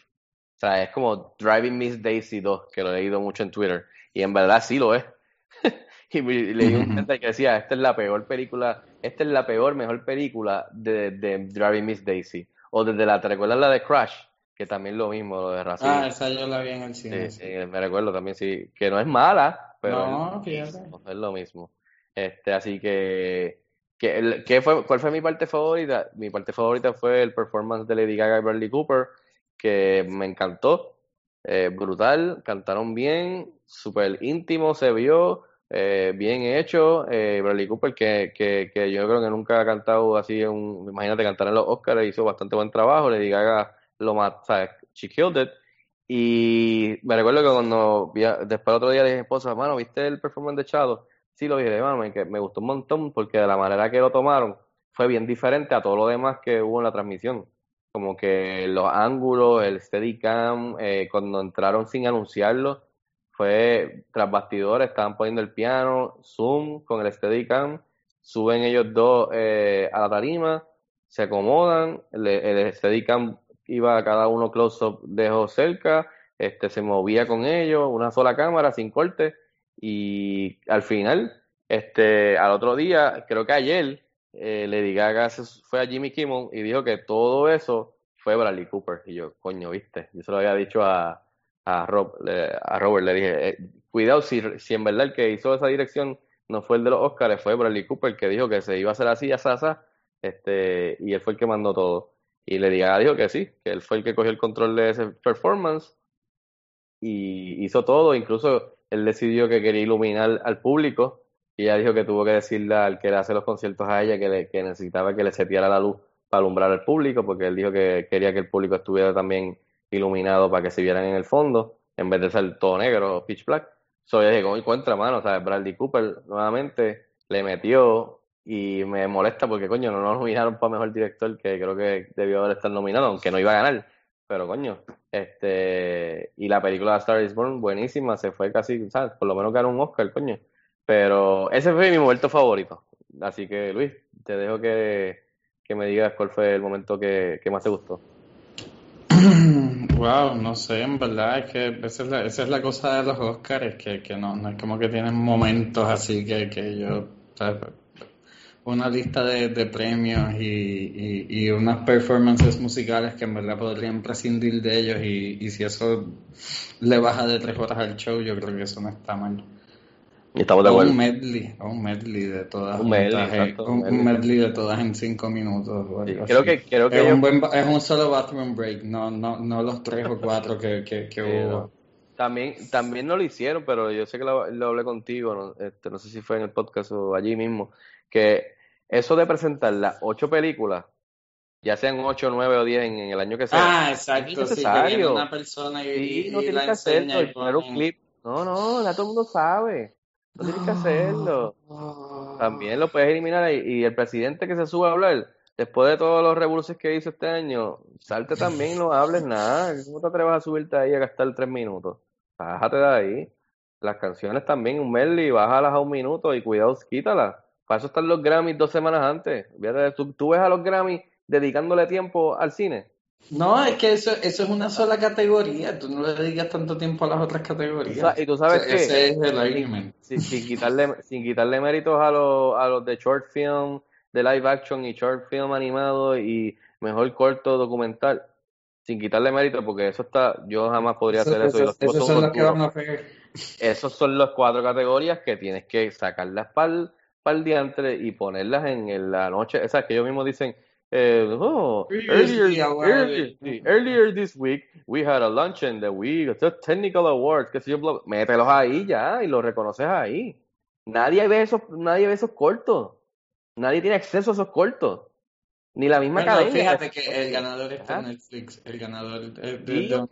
O sea, es como Driving Miss Daisy 2, que lo he leído mucho en Twitter, y en verdad sí lo es. Y leí un tweet que decía, esta es la peor película, esta es la peor, mejor película de, de Driving Miss Daisy. O desde la, ¿te recuerdas la de Crash? Que también lo mismo, lo de racismo. Ah, esa yo la vi en el cine. Sí, sí, me recuerdo también, sí, que no es mala, pero No, es, lo mismo, es lo mismo. Este, así que, que ¿qué fue, ¿cuál fue mi parte favorita? Mi parte favorita fue el performance de Lady Gaga y Bradley Cooper, que me encantó, eh, brutal, cantaron bien, súper íntimo se vio, eh, bien hecho. Eh, Bradley Cooper, que, que, que yo creo que nunca ha cantado así, un, imagínate cantar en los Oscars, hizo bastante buen trabajo. Lady Gaga lo mató, ¿sabes? She killed it. Y me recuerdo que cuando después otro día le dije, esposa, mano, ¿viste el performance de Chado? Sí, lo vi, mano, me, me gustó un montón porque de la manera que lo tomaron fue bien diferente a todo lo demás que hubo en la transmisión. Como que los ángulos, el Steadicam, eh, cuando entraron sin anunciarlo, fue tras bastidores, estaban poniendo el piano, zoom con el Steadicam, suben ellos dos eh, a la tarima, se acomodan, el, el Steadicam iba a cada uno close-up lejos cerca, este, se movía con ellos, una sola cámara sin corte, y al final, este, al otro día, creo que ayer, eh, Lady Gaga se fue a Jimmy Kimmel y dijo que todo eso fue Bradley Cooper. Y yo, coño, viste, yo se lo había dicho a, a, Rob, le- a Robert, le dije, eh, cuidado si, si en verdad el que hizo esa dirección no fue el de los Oscars, fue Bradley Cooper que dijo que se iba a hacer así, así, así, este, y él fue el que mandó todo. Y Lady Gaga dijo que sí, que él fue el que cogió el control de ese performance y hizo todo, incluso él decidió que quería iluminar al público y ella dijo que tuvo que decirle al que le hace los conciertos a ella que, le- que necesitaba que le seteara la luz para alumbrar al público, porque él dijo que quería que el público estuviera también iluminado para que se vieran en el fondo, en vez de ser todo negro, pitch black. So, dije, como encuentra, mano, sea, Bradley Cooper nuevamente le metió y me molesta porque, coño, no nos nominaron para mejor director, que creo que debió haber estado nominado, aunque no iba a ganar. Pero, coño, este, y la película de Star is Born, buenísima, se fue casi, ¿sabes? Por lo menos ganó un Oscar, coño. Pero ese fue mi momento favorito. Así que, Luis, te dejo que, que me digas cuál fue el momento que, que más te gustó. Wow, no sé, en verdad es que esa es la, esa es la cosa de los Oscars, que, que no, no es como que tienen momentos así que, que yo, una lista de, de premios y, y, y unas performances musicales que en verdad podrían prescindir de ellos y, y si eso le baja de tres horas al show, yo creo que eso no está mal. Estamos de acuerdo. un medley, un medley de todas Un medley, eh, exacto, un medley. de todas en cinco minutos Sí, creo que, creo que Es un buen, ba- es un solo bathroom break, no, no, no los tres o cuatro que, que, que Sí, hubo. no. También, también no lo hicieron, pero yo sé que lo, lo hablé contigo, no, Este, no sé si fue en el podcast o allí mismo, que eso de presentar las ocho películas, ya sean ocho, nueve o diez en, en el año que sea, Ah, es exacto, sí, que viene una persona y, Sí, no y tienes la que hacerlo enseña y poner un clip. No, no, ya todo el mundo sabe. No tienes que hacerlo. También lo puedes eliminar ahí. Y el presidente que se sube a hablar, después de todos los revoluciones que hizo este año, salte también y no hables nada. ¿Cómo te atreves a subirte ahí a gastar tres minutos? Bájate de ahí. Las canciones también, un medley, bájalas a un minuto y cuidado, quítalas. Para eso están los Grammys dos semanas antes. ¿Tú, tú ves a los Grammys dedicándole tiempo al cine. No, es que eso, eso es una sola categoría. Tú no le dedicas tanto tiempo a las otras categorías. Y tú sabes que Ese es el argument. sin, sin quitarle, sin quitarle méritos a los, a los de short film, de live action y short film animado y mejor corto documental, sin quitarle méritos porque eso está, yo jamás podría hacer eso. y los esos son los que van a pegar. Esos son las cuatro categorías que tienes que sacarlas para el diantre y ponerlas en, en la noche. O sea, que ellos mismos dicen, oh, earlier, earlier, this week we had a luncheon that we got technical awards, que sé yo, mételos ahí ya y los reconoces ahí. Nadie ve esos, nadie ve esos cortos. Nadie tiene acceso a esos cortos. Ni la misma Bueno, academia. fíjate que el ganador Ah. en Netflix. El ganador de, de,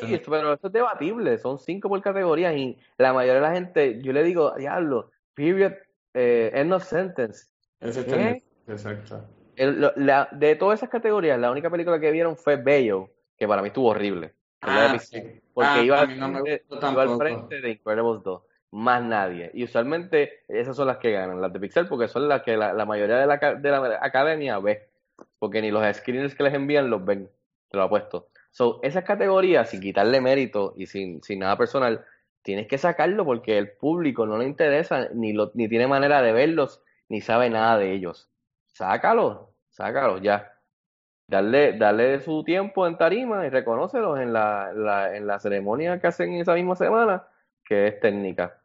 Sí, pero eso es debatible, son cinco por categoría y la mayoría de la gente, yo le digo, diablo, period, eh, end of sentence. Exacto. El- lo- la- de todas esas categorías, la única película que vieron fue Bello, que para mí estuvo horrible. Ah, sí. Porque Ah, iba, a al no frente, iba al frente de Incredibles 2, más nadie. Y usualmente esas son las que ganan, las de Pixar, porque son las que la, la mayoría de la, ca- de la academia ve. Porque ni los screeners que les envían los ven, te lo apuesto. So, esas categorías, sin quitarle mérito y sin, sin nada personal, tienes que sacarlo porque el público no le interesa, ni, lo, ni tiene manera de verlos, ni sabe nada de ellos. Sácalo, sácalo ya. Darle, darle su tiempo en tarima y reconócelos en la, la- en la ceremonia que hacen esa misma semana, que es técnica.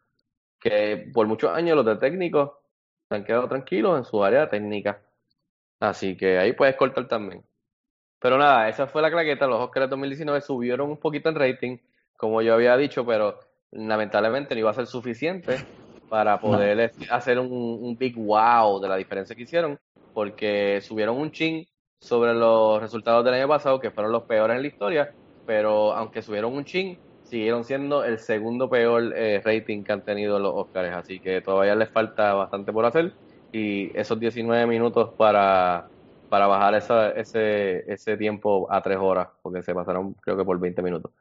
Que por muchos años los de técnicos se han quedado tranquilos en su área técnica. Así que ahí puedes cortar también. Pero nada, esa fue la claqueta. Los Oscars 2019 subieron un poquito en rating, como yo había dicho, pero lamentablemente no iba a ser suficiente para poder este, hacer un, un big wow de la diferencia que hicieron, porque subieron un chin sobre los resultados del año pasado, que fueron los peores en la historia, pero aunque subieron un chin, siguieron siendo el segundo peor eh, rating que han tenido los Oscars, así que todavía les falta bastante por hacer y esos 19 minutos para, para bajar esa, ese, ese tiempo a 3 horas, porque se pasaron creo que por 20 minutos.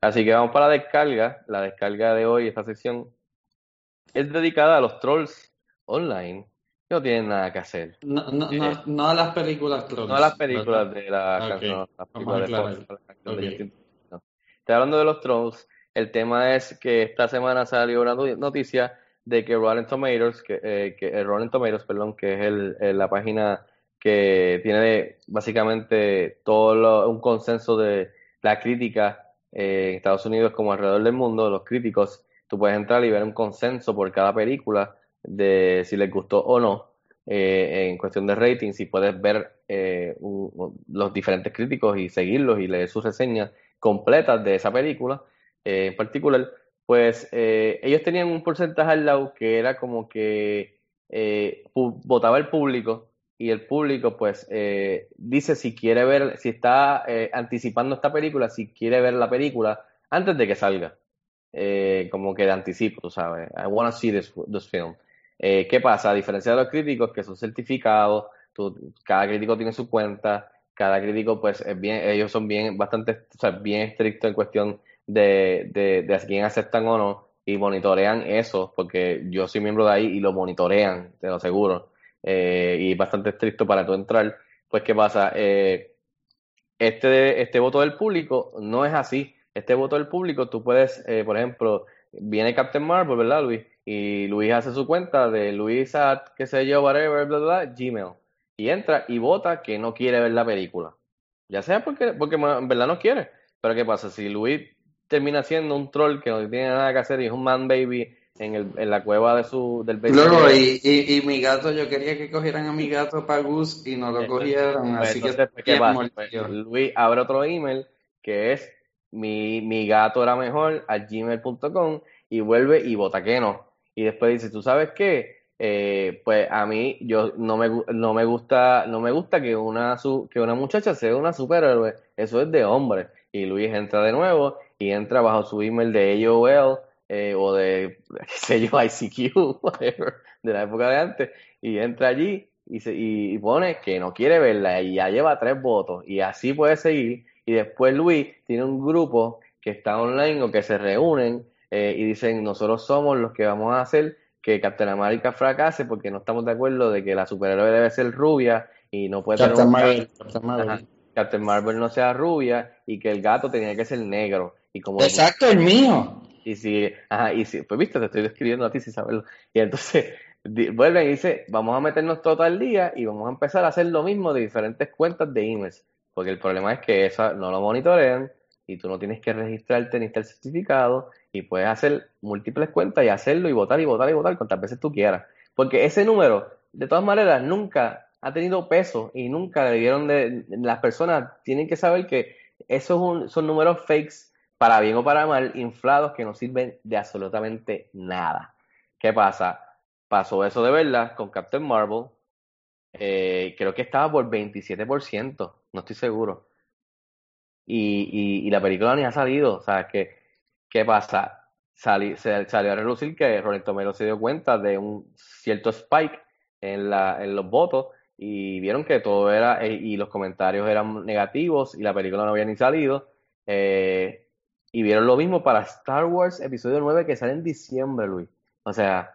Así que vamos para la descarga. La descarga de hoy, esta sección, es dedicada a los trolls online no tienen nada que hacer. No, no, Sí. no, no a las películas trolls. No las películas ¿verdad? de la Ok, canción, las películas de. Fox, de. Estoy hablando de los trolls. El tema es que esta semana salió una no- noticia de que Rotten Tomatoes, que, eh, que eh, Rotten Tomatoes, perdón, que es el, la página que tiene básicamente todo lo- un consenso de la crítica eh, en Estados Unidos como alrededor del mundo, los críticos, tú puedes entrar y ver un consenso por cada película de si les gustó o no eh, en cuestión de rating, si puedes ver eh, un- los diferentes críticos y seguirlos y leer sus reseñas completas de esa película eh, en particular, pues eh, ellos tenían un porcentaje al lado que era como que votaba el público y el público pues dice si quiere ver, si está anticipando esta película, si quiere ver la película antes de que salga, como que de anticipo, sabes, I wanna see this, this film. Eh, ¿qué pasa? A diferencia de los críticos que son certificados, cada crítico tiene su cuenta, cada crítico pues es bien, ellos son bien, bastante, bien estrictos en cuestión de, a quién aceptan o no y monitorean eso, porque yo soy miembro de ahí y lo monitorean, te lo aseguro, eh, y bastante estricto para tú entrar. Pues, ¿qué pasa? Eh, este, este voto del público no es así. Este voto del público, tú puedes, eh, por ejemplo, viene Captain Marvel, ¿verdad, Luis? Y Luis hace su cuenta de Luis at, qué sé yo, whatever, bla, bla, bla, Gmail. Y entra y vota que no quiere ver la película. Ya sea porque, porque en verdad no quiere. Pero ¿qué pasa? Si Luis termina siendo un troll que no tiene nada que hacer y es un man baby en, el, en la cueva de su, del Luego, basement, y, y, y mi gato, yo quería que cogieran a mi gato para Gus y no lo Entonces, cogieron, Pues así que entonces, pues, ¿qué bien pasa? Pues, molestillo. Luis abre otro email que es mi, mi gato era mejor a gmail.com y vuelve y vota que no. Y después dice, ¿tú sabes qué? Eh, pues a mí yo no me, no me gusta no me gusta que una que una muchacha sea una superhéroe. Eso es de hombre. Y Luis entra de nuevo y entra bajo su email de AOL eh, o de sé yo, ICQ, de la época de antes y entra allí y, se, y pone que no quiere verla y ya lleva tres votos y así puede seguir. Y después Luis tiene un grupo que está online o que se reúnen eh, y dicen nosotros somos los que vamos a hacer que Captain America fracase porque no estamos de acuerdo de que la superhéroe debe ser rubia y no puede Captain un Marvel, Captain Marvel. Ajá. Captain Marvel no sea rubia y que el gato tenía que ser negro. Y como Exacto, el mío. y si, ajá, y si, pues viste, te estoy describiendo a ti sin saberlo. Y entonces vuelven y dice, vamos a meternos todo al día y vamos a empezar a hacer lo mismo de diferentes cuentas de emails. Porque el problema es que esa no lo monitorean y tú no tienes que registrarte ni estar certificado y puedes hacer múltiples cuentas y hacerlo y votar y votar y votar cuantas veces tú quieras. Porque ese número, de todas maneras, nunca ha tenido peso y nunca le dieron de... Las personas tienen que saber que esos son números fakes para bien o para mal, inflados que no sirven de absolutamente nada. ¿Qué pasa? Pasó eso de verdad con Captain Marvel. Eh, creo que estaba por 27%, no estoy seguro. Y, y, la película ni ha salido. O sea, que, ¿qué pasa? Sali- se, salió a relucir que Rotten Tomatoes se dio cuenta de un cierto spike en, la, en los votos y vieron que todo era, eh, y los comentarios eran negativos y la película no había ni salido. Eh, y vieron lo mismo para Star Wars Episodio 9 que sale en diciembre, Luis. O sea,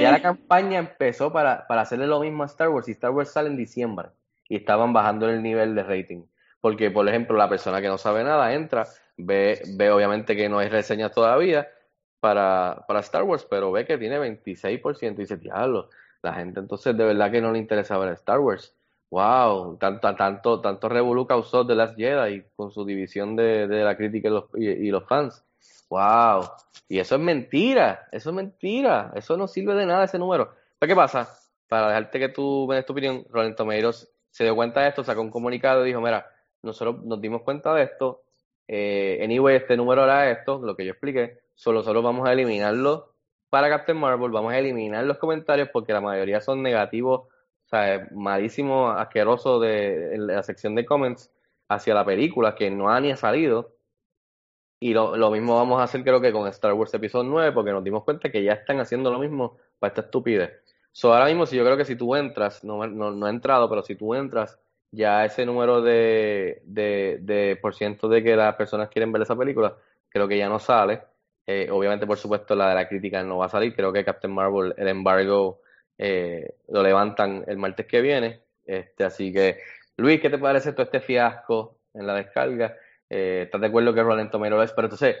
Ya la campaña empezó para, para hacerle lo mismo a Star Wars y Star Wars sale en diciembre y estaban bajando el nivel de rating. Porque, por ejemplo, la persona que no sabe nada entra, ve, ve obviamente que no hay reseñas todavía para, para Star Wars, pero ve que tiene 26% y dice, diablo, la gente entonces de verdad que no le interesa ver Star Wars. Wow, tanto, tanto, tanto revolú causó The Last Jedi con su división de, de la crítica y los, y los fans. Wow, y eso es mentira, eso es mentira, eso no sirve de nada ese número. ¿Pero qué pasa? Para dejarte que tú des tu opinión, Roland Tomeiros se dio cuenta de esto, sacó un comunicado y dijo, mira, nosotros nos dimos cuenta de esto, eh, anyway, este número era esto, lo que yo expliqué, solo solo vamos a eliminarlo para Captain Marvel, vamos a eliminar los comentarios porque la mayoría son negativos, o sea, malísimo, asqueroso de, en la sección de comments hacia la película que no ha ni ha salido. Y lo, lo mismo vamos a hacer creo que con Star Wars Episodio 9 porque nos dimos cuenta que ya están haciendo lo mismo para esta estupidez. So, ahora mismo, si yo creo que si tú entras, no, no, no he entrado, pero si tú entras, ya ese número de, de, de por ciento de que las personas quieren ver esa película, creo que ya no sale. Eh, obviamente, por supuesto, la de la crítica no va a salir. Creo que Captain Marvel, el embargo, eh, lo levantan el martes que viene. Este, así que, Luis, ¿qué te parece todo este fiasco en la descarga? Eh, ¿Estás de acuerdo que Roland Tomero es? Pero entonces,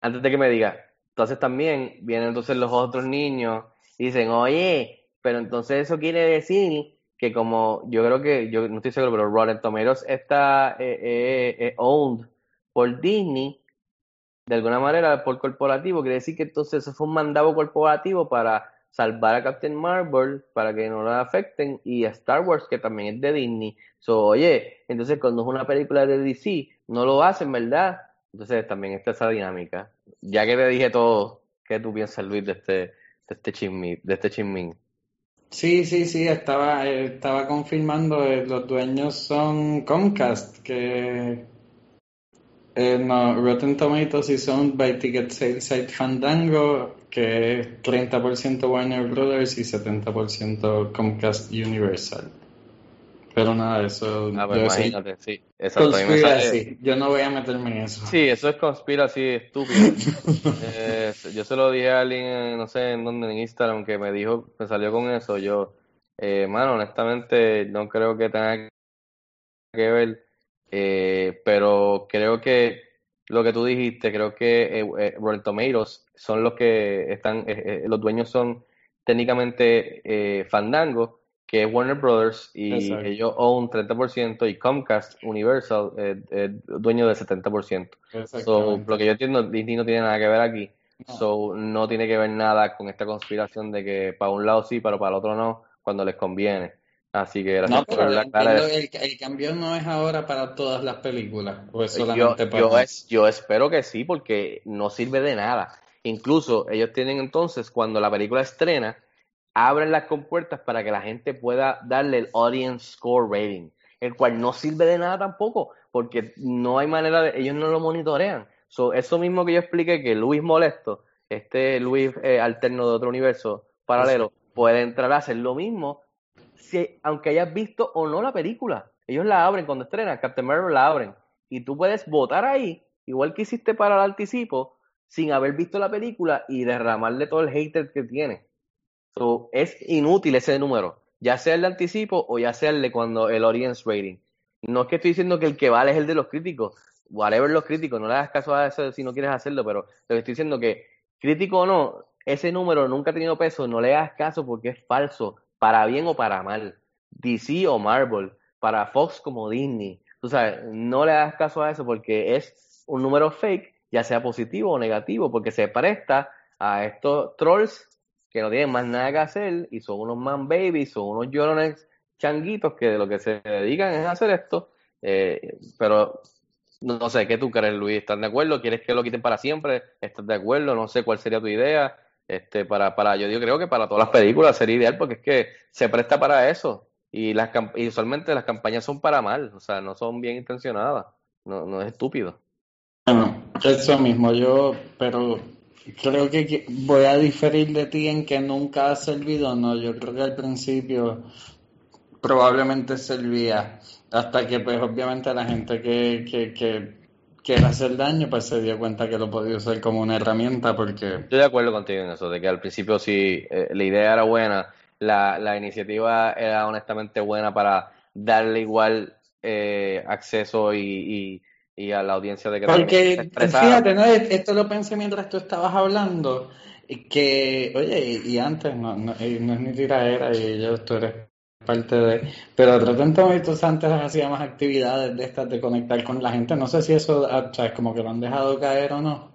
antes de que me diga, entonces también vienen entonces los otros niños y dicen, oye, pero entonces eso quiere decir que como yo creo que, yo no estoy seguro, pero Rotten Tomatoes está eh, eh, eh, owned por Disney, de alguna manera por corporativo, quiere decir que entonces eso fue un mandado corporativo para salvar a Captain Marvel, para que no la afecten, y a Star Wars, que también es de Disney. So, oye, entonces cuando es una película de DC, no lo hacen, ¿verdad? Entonces también está esa dinámica. Ya que te dije todo, ¿qué tú piensas, Luis, de este, de este chismi, de este chismín? Sí, sí, sí, estaba, estaba confirmando, eh, los dueños son Comcast, que eh, no, Rotten Tomatoes is owned by Ticket Sales Site Fandango, que es 30% Warner Brothers y 70% Comcast Universal. Pero nada, eso Ah, pues imagínate, sí. Conspiracy. Yo no voy a meterme en eso. Sí, eso es conspiracy estúpido. Eh, yo se lo dije a alguien, no sé en dónde, en Instagram, que me dijo, me salió con eso. Yo, eh, mano, honestamente, no creo que tenga que ver, eh, pero creo que lo que tú dijiste, creo que eh, eh, Rotten Tomatoes son los que están, eh, eh, los dueños son técnicamente eh, Fandango, que es Warner Brothers, y Exacto. ellos own 30%, y Comcast Universal, eh, eh, dueño del 70%. So, lo que yo entiendo, Disney no tiene nada que ver aquí. No. So, no tiene que ver nada con esta conspiración de que para un lado sí, pero para el otro no, cuando les conviene. Así que gracias No, por la clara. el, el cambio no es ahora para todas las películas, o es Yo, solamente para... yo, es, yo espero que sí, porque no sirve de nada. Incluso ellos tienen entonces, cuando la película estrena, abren las compuertas para que la gente pueda darle el audience score rating, el cual no sirve de nada tampoco, porque no hay manera de, ellos no lo monitorean. So, eso mismo que yo expliqué, que Luis molesto, este Luis eh, alterno de otro universo paralelo, puede entrar a hacer lo mismo si, aunque hayas visto o no la película. Ellos la abren cuando estrenan, Captain Marvel la abren. Y tú puedes votar ahí, igual que hiciste para el anticipo, sin haber visto la película y derramarle todo el hater que tiene. So, es inútil ese número, ya sea el de anticipo o ya sea el de cuando el audience rating. No es que estoy diciendo que el que vale es el de los críticos, whatever los críticos, no le hagas caso a eso si no quieres hacerlo, pero lo que estoy diciendo que crítico o no, ese número nunca ha tenido peso, no le hagas caso porque es falso, para bien o para mal. DC o Marvel, para Fox como Disney. Tú sabes, no le hagas caso a eso porque es un número fake, ya sea positivo o negativo, porque se presta a estos trolls que no tienen más nada que hacer y son unos man babies, son unos llorones changuitos que de lo que se dedican es hacer esto. Eh, pero no sé, ¿qué tú crees, Luis? ¿Estás de acuerdo? ¿Quieres que lo quiten para siempre? ¿Estás de acuerdo? No sé cuál sería tu idea. Este, para, para, yo, creo que para todas las películas sería ideal porque es que se presta para eso. Y, las, y usualmente las campañas son para mal, o sea, no son bien intencionadas. No, no es estúpido. Eso mismo, yo, pero creo que voy a diferir de ti en que nunca ha servido, no, yo creo que al principio probablemente servía, hasta que pues obviamente la gente que, que, que quiere hacer daño, pues se dio cuenta que lo podía usar como una herramienta porque... Estoy de acuerdo contigo en eso, de que al principio sí, eh, la idea era buena, la, la iniciativa era honestamente buena para darle igual eh, acceso y, y, y, a la audiencia de que Porque, fíjate, ¿no? esto lo pensé mientras tú estabas hablando, que, oye, y, antes, no, no, no es ni tiraera, y yo, tú eres parte de... Pero de repente momentos antes hacía más actividades de estas de conectar con la gente. No sé si eso, o sea, como que lo han dejado caer o no.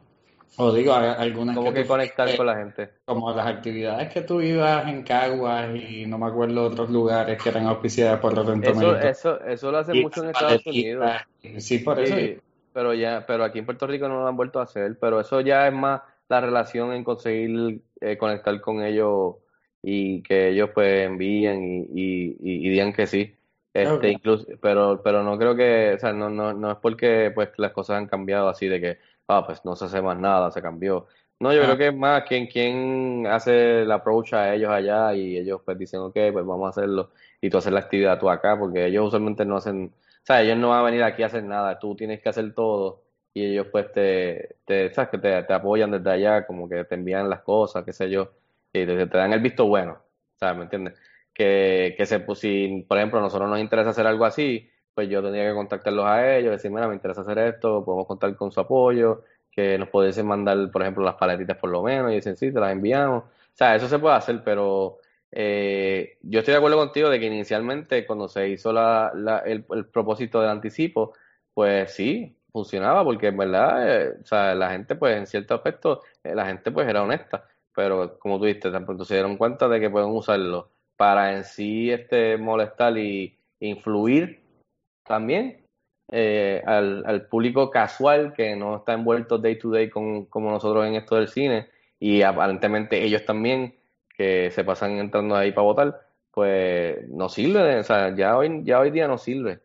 O digo, algunas como que, conectar con la gente. Como las actividades que tú ibas en Caguas y no me acuerdo otros lugares que eran auspiciadas por repente eso, eso, eso lo hacen mucho en Estados Unidos. Sí, por eso. pero ya, pero aquí en Puerto Rico no lo han vuelto a hacer. Pero eso ya es más la relación en conseguir eh, conectar con ellos y que ellos pues envíen y, y, y, digan que sí. Este, incluso, pero, pero no creo que, o sea, no, no, no es porque pues las cosas han cambiado así de que, ah, pues no se hace más nada, se cambió. No, yo creo que es más quien, quien hace el approach a ellos allá y ellos pues dicen, ok, pues vamos a hacerlo y tú haces la actividad tú acá, porque ellos usualmente no hacen, o sea, ellos no van a venir aquí a hacer nada, tú tienes que hacer todo y ellos pues te, te sabes que te, te apoyan desde allá, como que te envían las cosas, qué sé yo y te, te dan el visto bueno, ¿sabes? ¿Me entiendes? Que, que se, pues, si, por ejemplo, a nosotros nos interesa hacer algo así, pues yo tendría que contactarlos a ellos, decir, mira, me interesa hacer esto, podemos contar con su apoyo, que nos pudiesen mandar, por ejemplo, las paletitas por lo menos, y dicen, sí, te las enviamos. O sea, eso se puede hacer, pero eh, yo estoy de acuerdo contigo de que inicialmente, cuando se hizo la, la, el, el, propósito del anticipo, pues sí, funcionaba, porque en verdad, eh, o sea, la gente, pues en cierto aspecto, eh, la gente pues era honesta pero como tú dijiste, tan pronto se dieron cuenta de que pueden usarlo para en sí este molestar y influir también eh, al, al, público casual que no está envuelto day to day con, como nosotros en esto del cine y aparentemente ellos también que se pasan entrando ahí para votar pues no sirve, o sea, ya hoy, ya hoy día no sirve.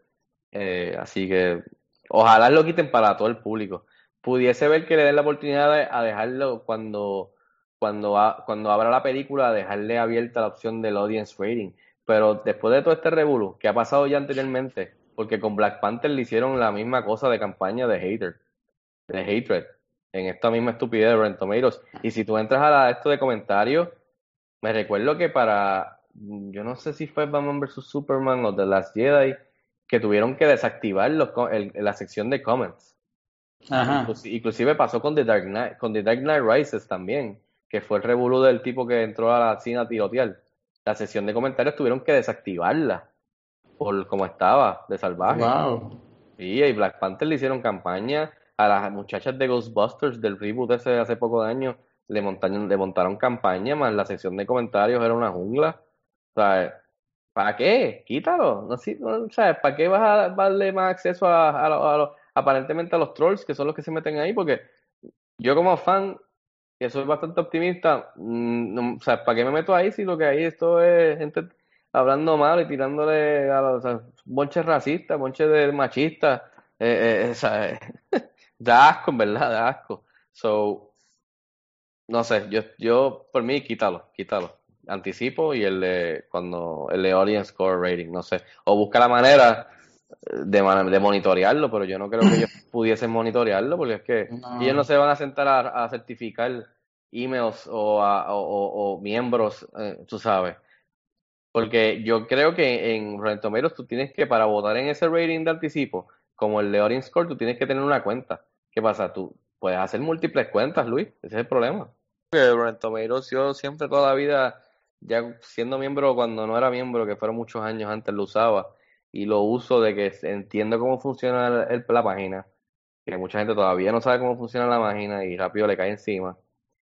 Eh, así que ojalá lo quiten para todo el público. Pudiese ver que le den la oportunidad a dejarlo cuando cuando, cuando abra la película, dejarle abierta la opción del audience rating. Pero después de todo este revuelo que ha pasado ya anteriormente, porque con Black Panther le hicieron la misma cosa de campaña de hater, de hatred, en esta misma estupidez de Rotten Tomatoes. Y si tú entras a la, esto de comentarios, me recuerdo que para, yo no sé si fue Batman vs. Superman o The Last Jedi, que tuvieron que desactivar los, el, la sección de comments. Ajá. Inclusive pasó con The Dark Knight, con The Dark Knight Rises también que fue el revolú del tipo que entró a la cine a tirotear. La sesión de comentarios tuvieron que desactivarla por como estaba, de salvaje. Wow. Sí, y Black Panther le hicieron campaña a las muchachas de Ghostbusters del reboot ese hace poco de años, le montaron, le montaron campaña, más la sección de comentarios era una jungla. O sea, ¿para qué? Quítalo. No, no, ¿Para qué vas a darle más acceso a, a, a, a, aparentemente a los trolls, que son los que se meten ahí? Porque yo como fan que soy bastante optimista, mm, o sea, ¿para qué me meto ahí si lo que hay esto es gente hablando mal y tirándole a los bonches racistas, bonches de machistas, eh, eh, o sea, da asco, en verdad, da asco. So, no sé, yo, yo por mí, quítalo, quítalo. anticipo y el de cuando el de audience score rating, no sé. O busca la manera de, man- de monitorearlo, pero yo no creo que ellos pudiesen monitorearlo porque es que No. ellos no se van a sentar a, a certificar emails o, a- o, o- o miembros, eh, tú sabes. Porque yo creo que en Rotten Tomatoes tú tienes que, para votar en ese rating de anticipo, como el de Score, tú tienes que tener una cuenta. ¿Qué pasa? Tú puedes hacer múltiples cuentas, Luis. Ese es el problema. Rotten Tomatoes, yo siempre toda la vida, ya siendo miembro cuando no era miembro, que fueron muchos años antes, lo usaba. Y lo uso de que entiendo cómo funciona el- la página. Que mucha gente todavía no sabe cómo funciona la página y rápido le cae encima.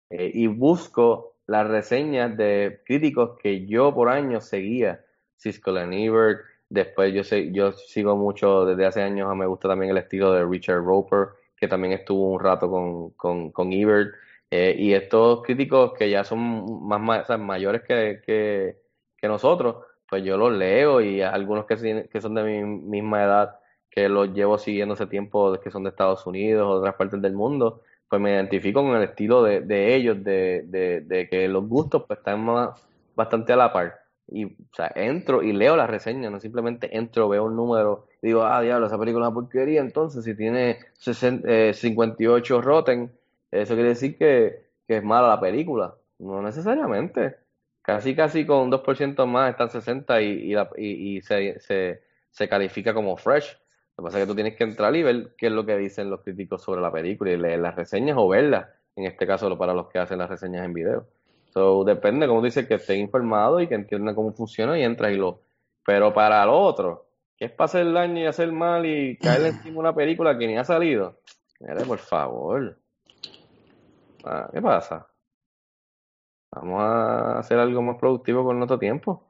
Eh, y busco las reseñas de críticos que yo por años seguía. And Ebert, después yo sé, yo sigo mucho desde hace años, me gusta también el estilo de Richard Roper, que también estuvo un rato con, con, con Ebert. Eh, y estos críticos que ya son más, sea, mayores que, que, que nosotros, pues yo los leo y algunos que, que son de mi misma edad, que los llevo siguiendo hace tiempo, que son de Estados Unidos o otras partes del mundo, pues me identifico con el estilo de, de ellos, de, de, que los gustos pues están más, bastante a la par. Y, o sea, entro y leo las reseñas, no simplemente entro, veo un número y digo, ah, diablo, esa película es una porquería, entonces si tiene 60, eh, 58 Rotten, eso quiere decir que, que es mala la película. No necesariamente. Casi, casi con un 2% más están 60 y, y, la- y- y se, se, se califica como fresh. Lo que pasa es que tú tienes que entrar y ver qué es lo que dicen los críticos sobre la película y leer las reseñas o verlas, en este caso para los que hacen las reseñas en video. So, depende, como dice, que esté informado y que entienda cómo funciona y entra y lo. Pero para lo otro, que es pasar el año y hacer mal y caerle encima una película que ni ha salido. Mire, por favor. Ah, ¿qué pasa? Vamos a hacer algo más productivo con nuestro tiempo.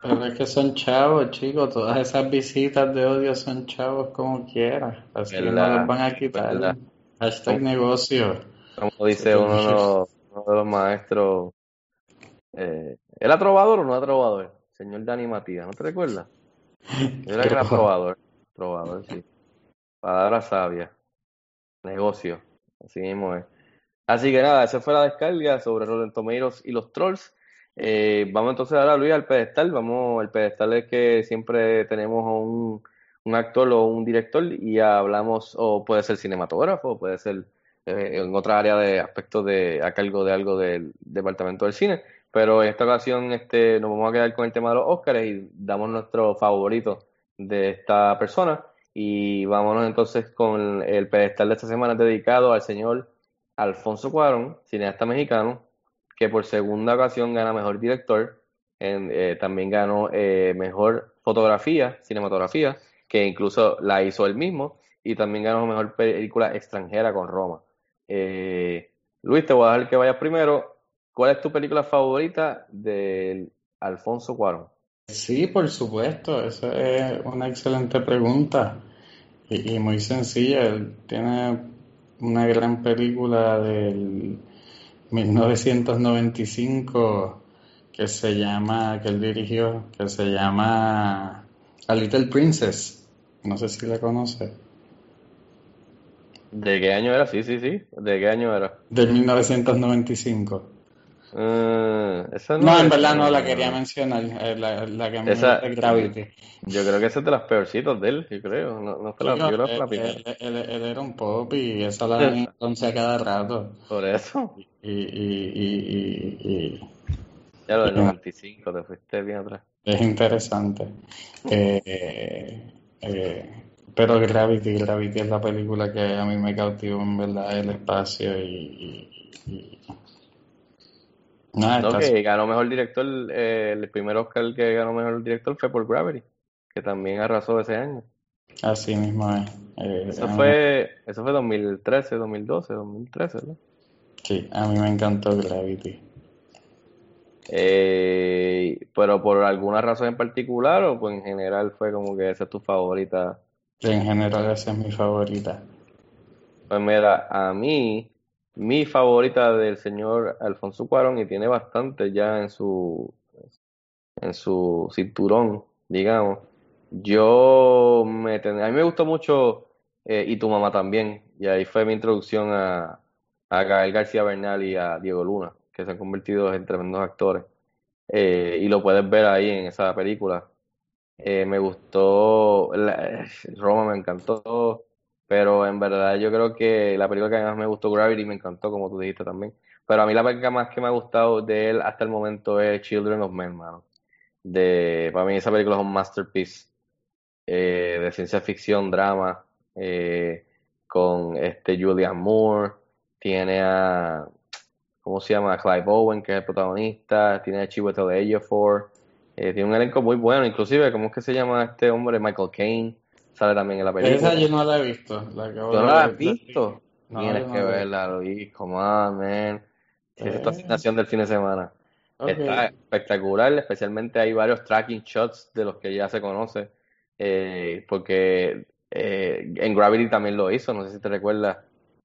Pero es que son chavos, chicos. Todas esas visitas de odio son chavos como quiera. Así que no les van a quitar. ¿Verdad? Hashtag negocio. Como dice uno de los, uno de los maestros. Eh, ¿Era trovador o no era trovador? Señor Dani Matías, ¿no te recuerdas? Yo era que era trovador. Trovador, sí. Palabra sabia. Negocio. Así mismo es. Así que nada, esa fue la descarga sobre Rotten Tomatoes y los trolls. Eh, vamos entonces ahora, Luis, al pedestal. Vamos, el pedestal es que siempre tenemos un, un actor o un director y hablamos, o puede ser cinematógrafo, puede ser eh, en otra área de aspectos de a cargo de algo del departamento del cine. Pero en esta ocasión este, nos vamos a quedar con el tema de los Oscars y damos nuestro favorito de esta persona. Y vámonos entonces con el pedestal de esta semana dedicado al señor Alfonso Cuarón, cineasta mexicano, que por segunda ocasión gana mejor director, eh, también ganó eh, mejor fotografía, cinematografía, que incluso la hizo él mismo, y también ganó mejor película extranjera con Roma. Eh, Luis, te voy a dejar que vayas primero. ¿Cuál es tu película favorita de Alfonso Cuarón? Sí, por supuesto. Esa es una excelente pregunta. Y, y muy sencilla. Tiene una gran película del 1995 que se llama, que él dirigió, que se llama A Little Princess. No sé si la conoce. ¿De qué año era? Sí, sí, sí. ¿De qué año era? Del 1995. Eh, esa No, en es- verdad no la quería mencionar. eh, La, la que me Esa- Gravity. Yo creo que esa es de las peorcitas de él, yo creo. No, no fue la, yo fue la primera. él- él- él era un pop y esa la entonces a cada rato. Por eso. Y, y, y, y, y Ya lo del 95, te fuiste bien atrás. es interesante. Eh, eh, pero Gravity, Gravity es la película que a mí me cautivó en verdad el espacio y, y- y- nada, No, que ganó mejor director, eh, el primer Oscar que ganó mejor director fue por Gravity, que también arrasó ese año. así mismo es. Eh, Eso fue, eso fue 2013, 2012, 2013, ¿no? Sí, a mí me encantó Gravity. Eh, pero por alguna razón en particular o pues en general fue como que esa es tu favorita. En general esa es mi favorita. Pues mira, a mí, mi favorita del señor Alfonso Cuarón, y tiene bastante ya en su, en su cinturón, digamos. Yo me a mí me gustó mucho eh, Y tu mamá también, y ahí fue mi introducción a, a Gael García Bernal y a Diego Luna, que se han convertido en tremendos actores. eh, y lo puedes ver ahí en esa película. Eh, me gustó, Roma me encantó, pero en verdad yo creo que la película que más me gustó, Gravity, me encantó, como tú dijiste también. Pero a mí la película más que me ha gustado de él hasta el momento es Children of Men, mano. De, para mí esa película es un masterpiece eh, de ciencia ficción, drama, con este Julianne Moore, tiene a, ¿cómo se llama? A Clive Owen, que es el protagonista, tiene a Chiwetel Ejiofor, eh, tiene un elenco muy bueno, inclusive, ¿cómo es que se llama este hombre? Michael Caine, sale también en la película. Esa yo no la he visto. La ¿Tú no la has visto? No, Tienes no que verla, Luis, come on, man. Es tu Eh. asignación del fin de semana. Ok. Está espectacular, especialmente hay varios tracking shots de los que ya se conoce, eh, porque eh, en Gravity también lo hizo, no sé si te recuerdas,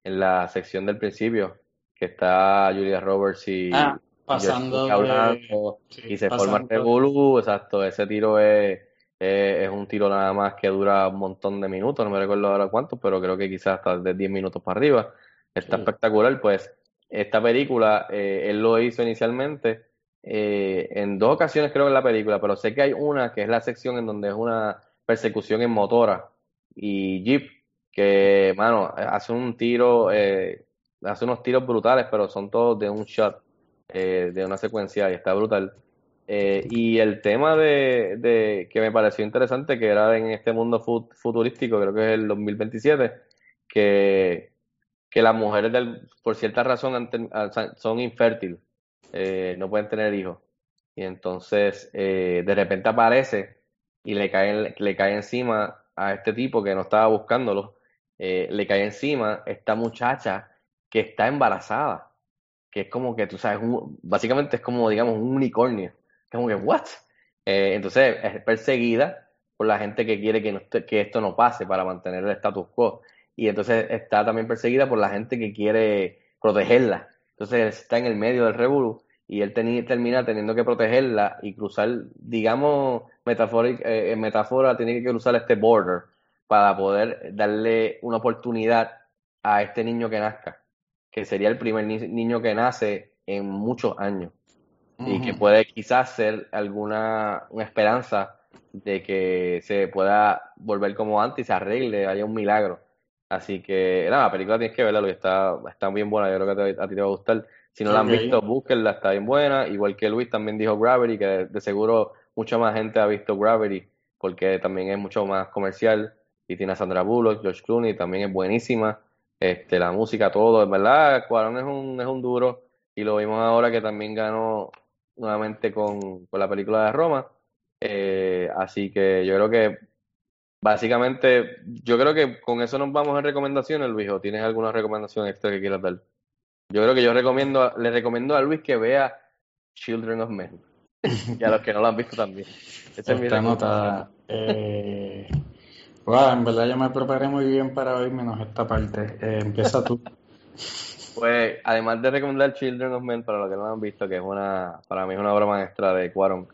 en la sección del principio, que está Julia Roberts y, Ah, pasando de- sí, y se forma el revolú, exacto, ese tiro es, es, es un tiro nada más que dura un montón de minutos, no me recuerdo ahora cuántos, pero creo que quizás hasta de 10 minutos para arriba, está Sí. espectacular, pues esta película, eh, él lo hizo inicialmente eh, en dos ocasiones creo que en la película, pero sé que hay una que es la sección en donde es una persecución en motora y jeep, que, mano, hace un tiro, eh, hace unos tiros brutales, pero son todos de un shot, eh, de una secuencia y está brutal. Eh, y el tema de, que me pareció interesante, que era en este mundo fu- futurístico, creo que es el 2027, que, que las mujeres por cierta razón son infértiles, eh, no pueden tener hijos. Y entonces eh, de repente aparece y le cae, le cae encima a este tipo que no estaba buscándolo, eh, le cae encima esta muchacha que está embarazada, que es como que tú sabes, básicamente es como digamos un unicornio, como que what? Eh, entonces es perseguida por la gente que quiere que, no que esto no pase para mantener el status quo. Y entonces está también perseguida por la gente que quiere protegerla. Entonces está en el medio del revolú y él termina teniendo que protegerla y cruzar, digamos, metafórica, eh, metáfora, tiene que cruzar este border para poder darle una oportunidad a este niño que nazca, que sería el primer ni- niño que nace en muchos años y que puede quizás ser alguna una esperanza de que se pueda volver como antes y se arregle, haya un milagro. Así que, nada, la película tienes que verla, Luis, está, está bien buena, yo creo que te- a ti te va a gustar. Si no la han visto, búsquenla, está bien buena. Igual que Luis también dijo Gravity, que de, de seguro mucha más gente ha visto Gravity, porque también es mucho más comercial. Y tiene a Sandra Bullock, George Clooney, también es buenísima. Este, la música, todo, en verdad, Cuarón es un, es un duro. Y lo vimos ahora que también ganó nuevamente con, con la película de Roma. Eh, así que yo creo que básicamente, yo creo que con eso nos vamos en recomendaciones, Luis, o tienes alguna recomendación extra que quieras dar. Yo creo que yo recomiendo, le recomiendo a Luis que vea Children of Men. Y a los que no lo han visto también. Esa es mi recomendación. Eh, en verdad yo me preparé muy bien para hoy, menos esta parte. Eh, empieza tú. Pues, además de recomendar Children of Men para los que no lo han visto, que es una, para mí es una obra maestra de Cuarón.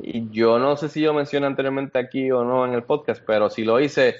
Y yo no sé si yo mencioné anteriormente aquí o no en el podcast, pero si lo hice,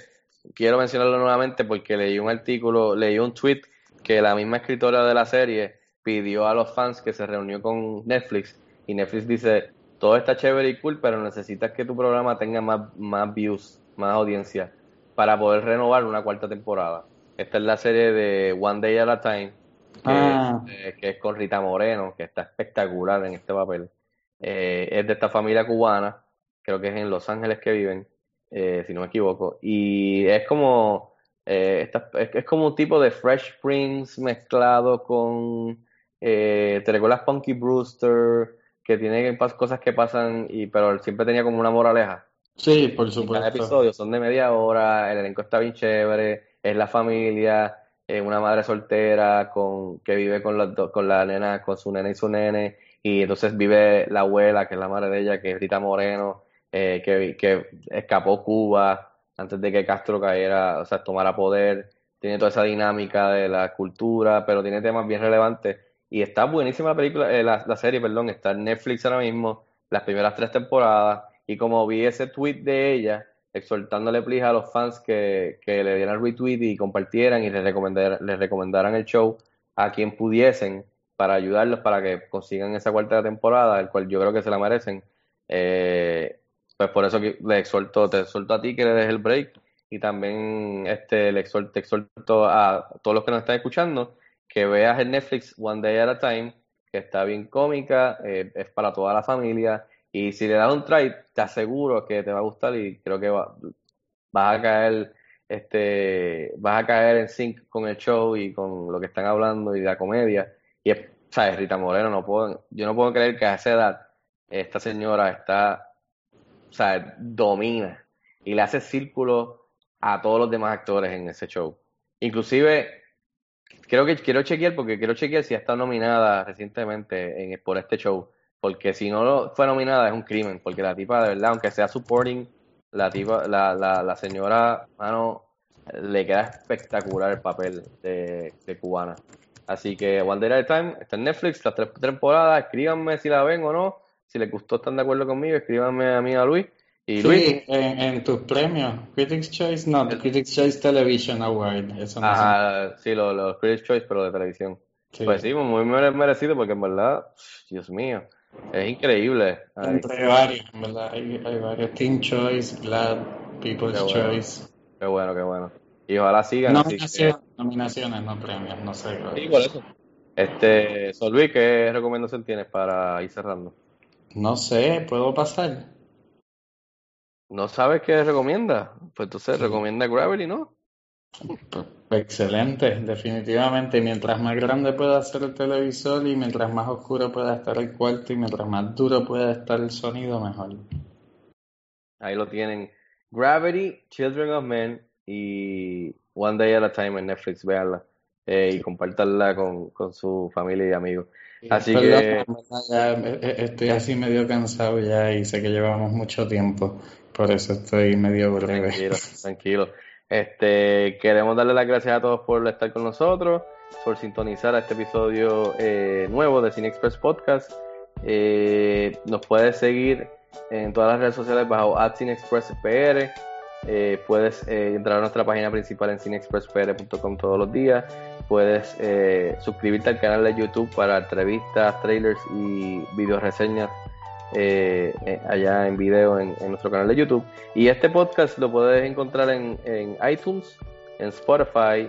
quiero mencionarlo nuevamente porque leí un artículo, leí un tweet que la misma escritora de la serie pidió a los fans que se reunió con Netflix y Netflix dice, todo está chévere y cool, pero necesitas que tu programa tenga más, más views, más audiencia para poder renovar una cuarta temporada. Esta es la serie de One Day at a Time, que, Ah. es, eh, que es con Rita Moreno, que está espectacular en este papel. Eh, es de esta familia cubana, creo que es en Los Ángeles que viven, eh, si no me equivoco. Y es como, eh, esta- es, es como un tipo de Fresh Prince mezclado con, eh, ¿te recuerdas Punky Brewster? Que tiene cosas que pasan, y, pero siempre tenía como una moraleja. Sí, por Y cada supuesto. episodio son de media hora, el elenco está bien chévere, es la familia, es una madre soltera con, que vive con, los dos- con la nena, con su nena y su nene, y entonces vive la abuela, que es la madre de ella, que es Rita Moreno, eh, que, que escapó Cuba antes de que Castro cayera, o sea, tomara poder, tiene toda esa dinámica de la cultura, pero tiene temas bien relevantes, y está buenísima la película, eh, la, la serie, perdón, está en Netflix ahora mismo, las primeras tres temporadas, y como vi ese tweet de ella, exhortándole please a los fans que, que le dieran retweet y compartieran y les recomendaran, les recomendaran el show a quien pudiesen, para ayudarlos para que consigan esa cuarta temporada, el cual yo creo que se la merecen. Eh, pues por eso le exhorto, te exhorto a ti que le des el break y también este le exhorto, te exhorto a todos los que nos están escuchando que veas el Netflix One Day at a Time, que está bien cómica, eh, es para toda la familia y si le das un try, te aseguro que te va a gustar y creo que va- vas a caer este vas a caer en sync con el show y con lo que están hablando y la comedia y es, sabes, Rita Moreno no puedo yo no puedo creer que a esa edad esta señora está sea, domina y le hace círculo a todos los demás actores en ese show. Inclusive, creo que quiero chequear porque quiero chequear si ha estado nominada recientemente en, por este show, porque si no lo- fue nominada es un crimen, porque la tipa de verdad, aunque sea supporting, la tipa, la, la, la señora, mano, le queda espectacular el papel de, de cubana. Así que One Day at a Time está en Netflix, las tres temporadas, escríbanme si la ven o no, si les gustó, están de acuerdo conmigo, escríbanme a mí a Luis. Y Luis, Sí, en, en tus premios, Critics Choice, no, El- Critics Choice Television Award, eso no ajá, sí, los, los Critics' Choice, pero de televisión. Sí. Pues sí, muy mere- merecido porque en verdad, Dios mío, es increíble. Ay, Entre varios, en verdad, hay, hay varios. Teen Choice, Glad, People's Qué bueno. Choice. qué bueno, qué bueno. Y ojalá sigan así que- Nominaciones, nominaciones, no premios, no sé. Sí, por eso. Este, Sol Luis, ¿qué recomendación tienes para ir cerrando? No sé, ¿puedo pasar? ¿No sabes qué recomienda? Pues entonces Sí. recomienda Gravity, ¿no? Excelente, definitivamente. Mientras más grande pueda ser el televisor y mientras más oscuro pueda estar el cuarto y mientras más duro pueda estar el sonido, mejor. Ahí lo tienen. Gravity, Children of Men y One Day at a Time en Netflix, véanla. Eh, y compártanla con, con su familia y amigos. Así Perdón, que- ya eh, eh, estoy así medio cansado ya y sé que llevamos mucho tiempo, por eso estoy medio breve. Tranquilo, tranquilo. Este, queremos darle las gracias a todos por estar con nosotros, por sintonizar a este episodio eh, nuevo de Cine Express Podcast. Eh, nos puedes seguir en todas las redes sociales bajo @cineexpresspr. Eh, puedes eh, entrar a nuestra página principal en cineexpresspr.com todos los días. Puedes eh, suscribirte al canal de YouTube para entrevistas, trailers y video reseñas eh, eh, allá en video en, en nuestro canal de YouTube. Y este podcast lo puedes encontrar en, en iTunes, en Spotify,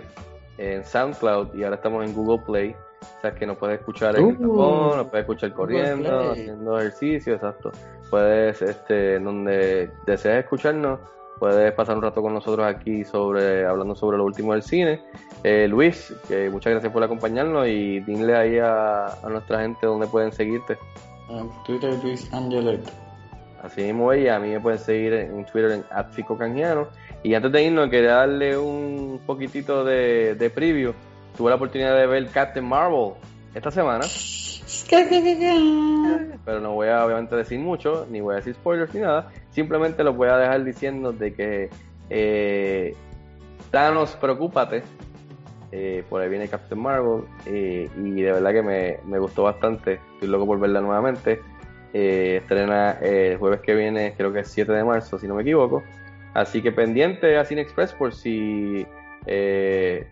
en SoundCloud y ahora estamos en Google Play. O sea que nos puedes escuchar en el Uh, tapón, nos puedes escuchar corriendo, haciendo ejercicio, exacto. Puedes, este, donde desees escucharnos, puedes pasar un rato con nosotros aquí sobre hablando sobre lo último del cine. Eh, Luis, que muchas gracias por acompañarnos y dile ahí a, a nuestra gente donde pueden seguirte. En Twitter Luis Angelet. Así mismo ella, a mí me pueden seguir en Twitter en @fico canjiano. Y antes de irnos, quería darle un poquitito de, de preview. Tuve la oportunidad de ver Captain Marvel esta semana, pero no voy a obviamente decir mucho, ni voy a decir spoilers ni nada. Simplemente los voy a dejar diciendo de que eh, Thanos, preocúpate. Eh, por ahí viene Captain Marvel eh, y de verdad que me, me gustó bastante. Estoy loco por verla nuevamente. Eh, estrena eh, el jueves que viene, creo que es 7 de marzo, si no me equivoco. Así que pendiente a Cine Express por si eh,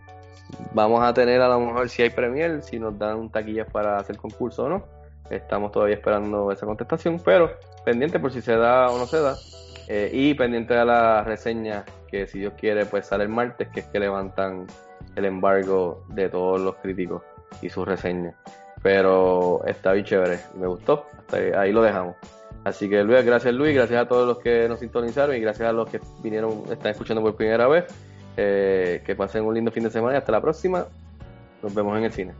vamos a tener a lo mejor si hay premier, si nos dan taquillas para hacer concurso o no. Estamos todavía esperando esa contestación, pero pendiente por si se da o no se da. Eh, y pendiente a la reseña que si Dios quiere pues sale el martes, que es que levantan el embargo de todos los críticos y sus reseñas. Pero está bien chévere, me gustó, hasta ahí, ahí lo dejamos. Así que Luis, gracias Luis, gracias a todos los que nos sintonizaron y gracias a los que vinieron, están escuchando por primera vez. Eh, que pasen un lindo fin de semana y hasta la próxima. Nos vemos en el cine.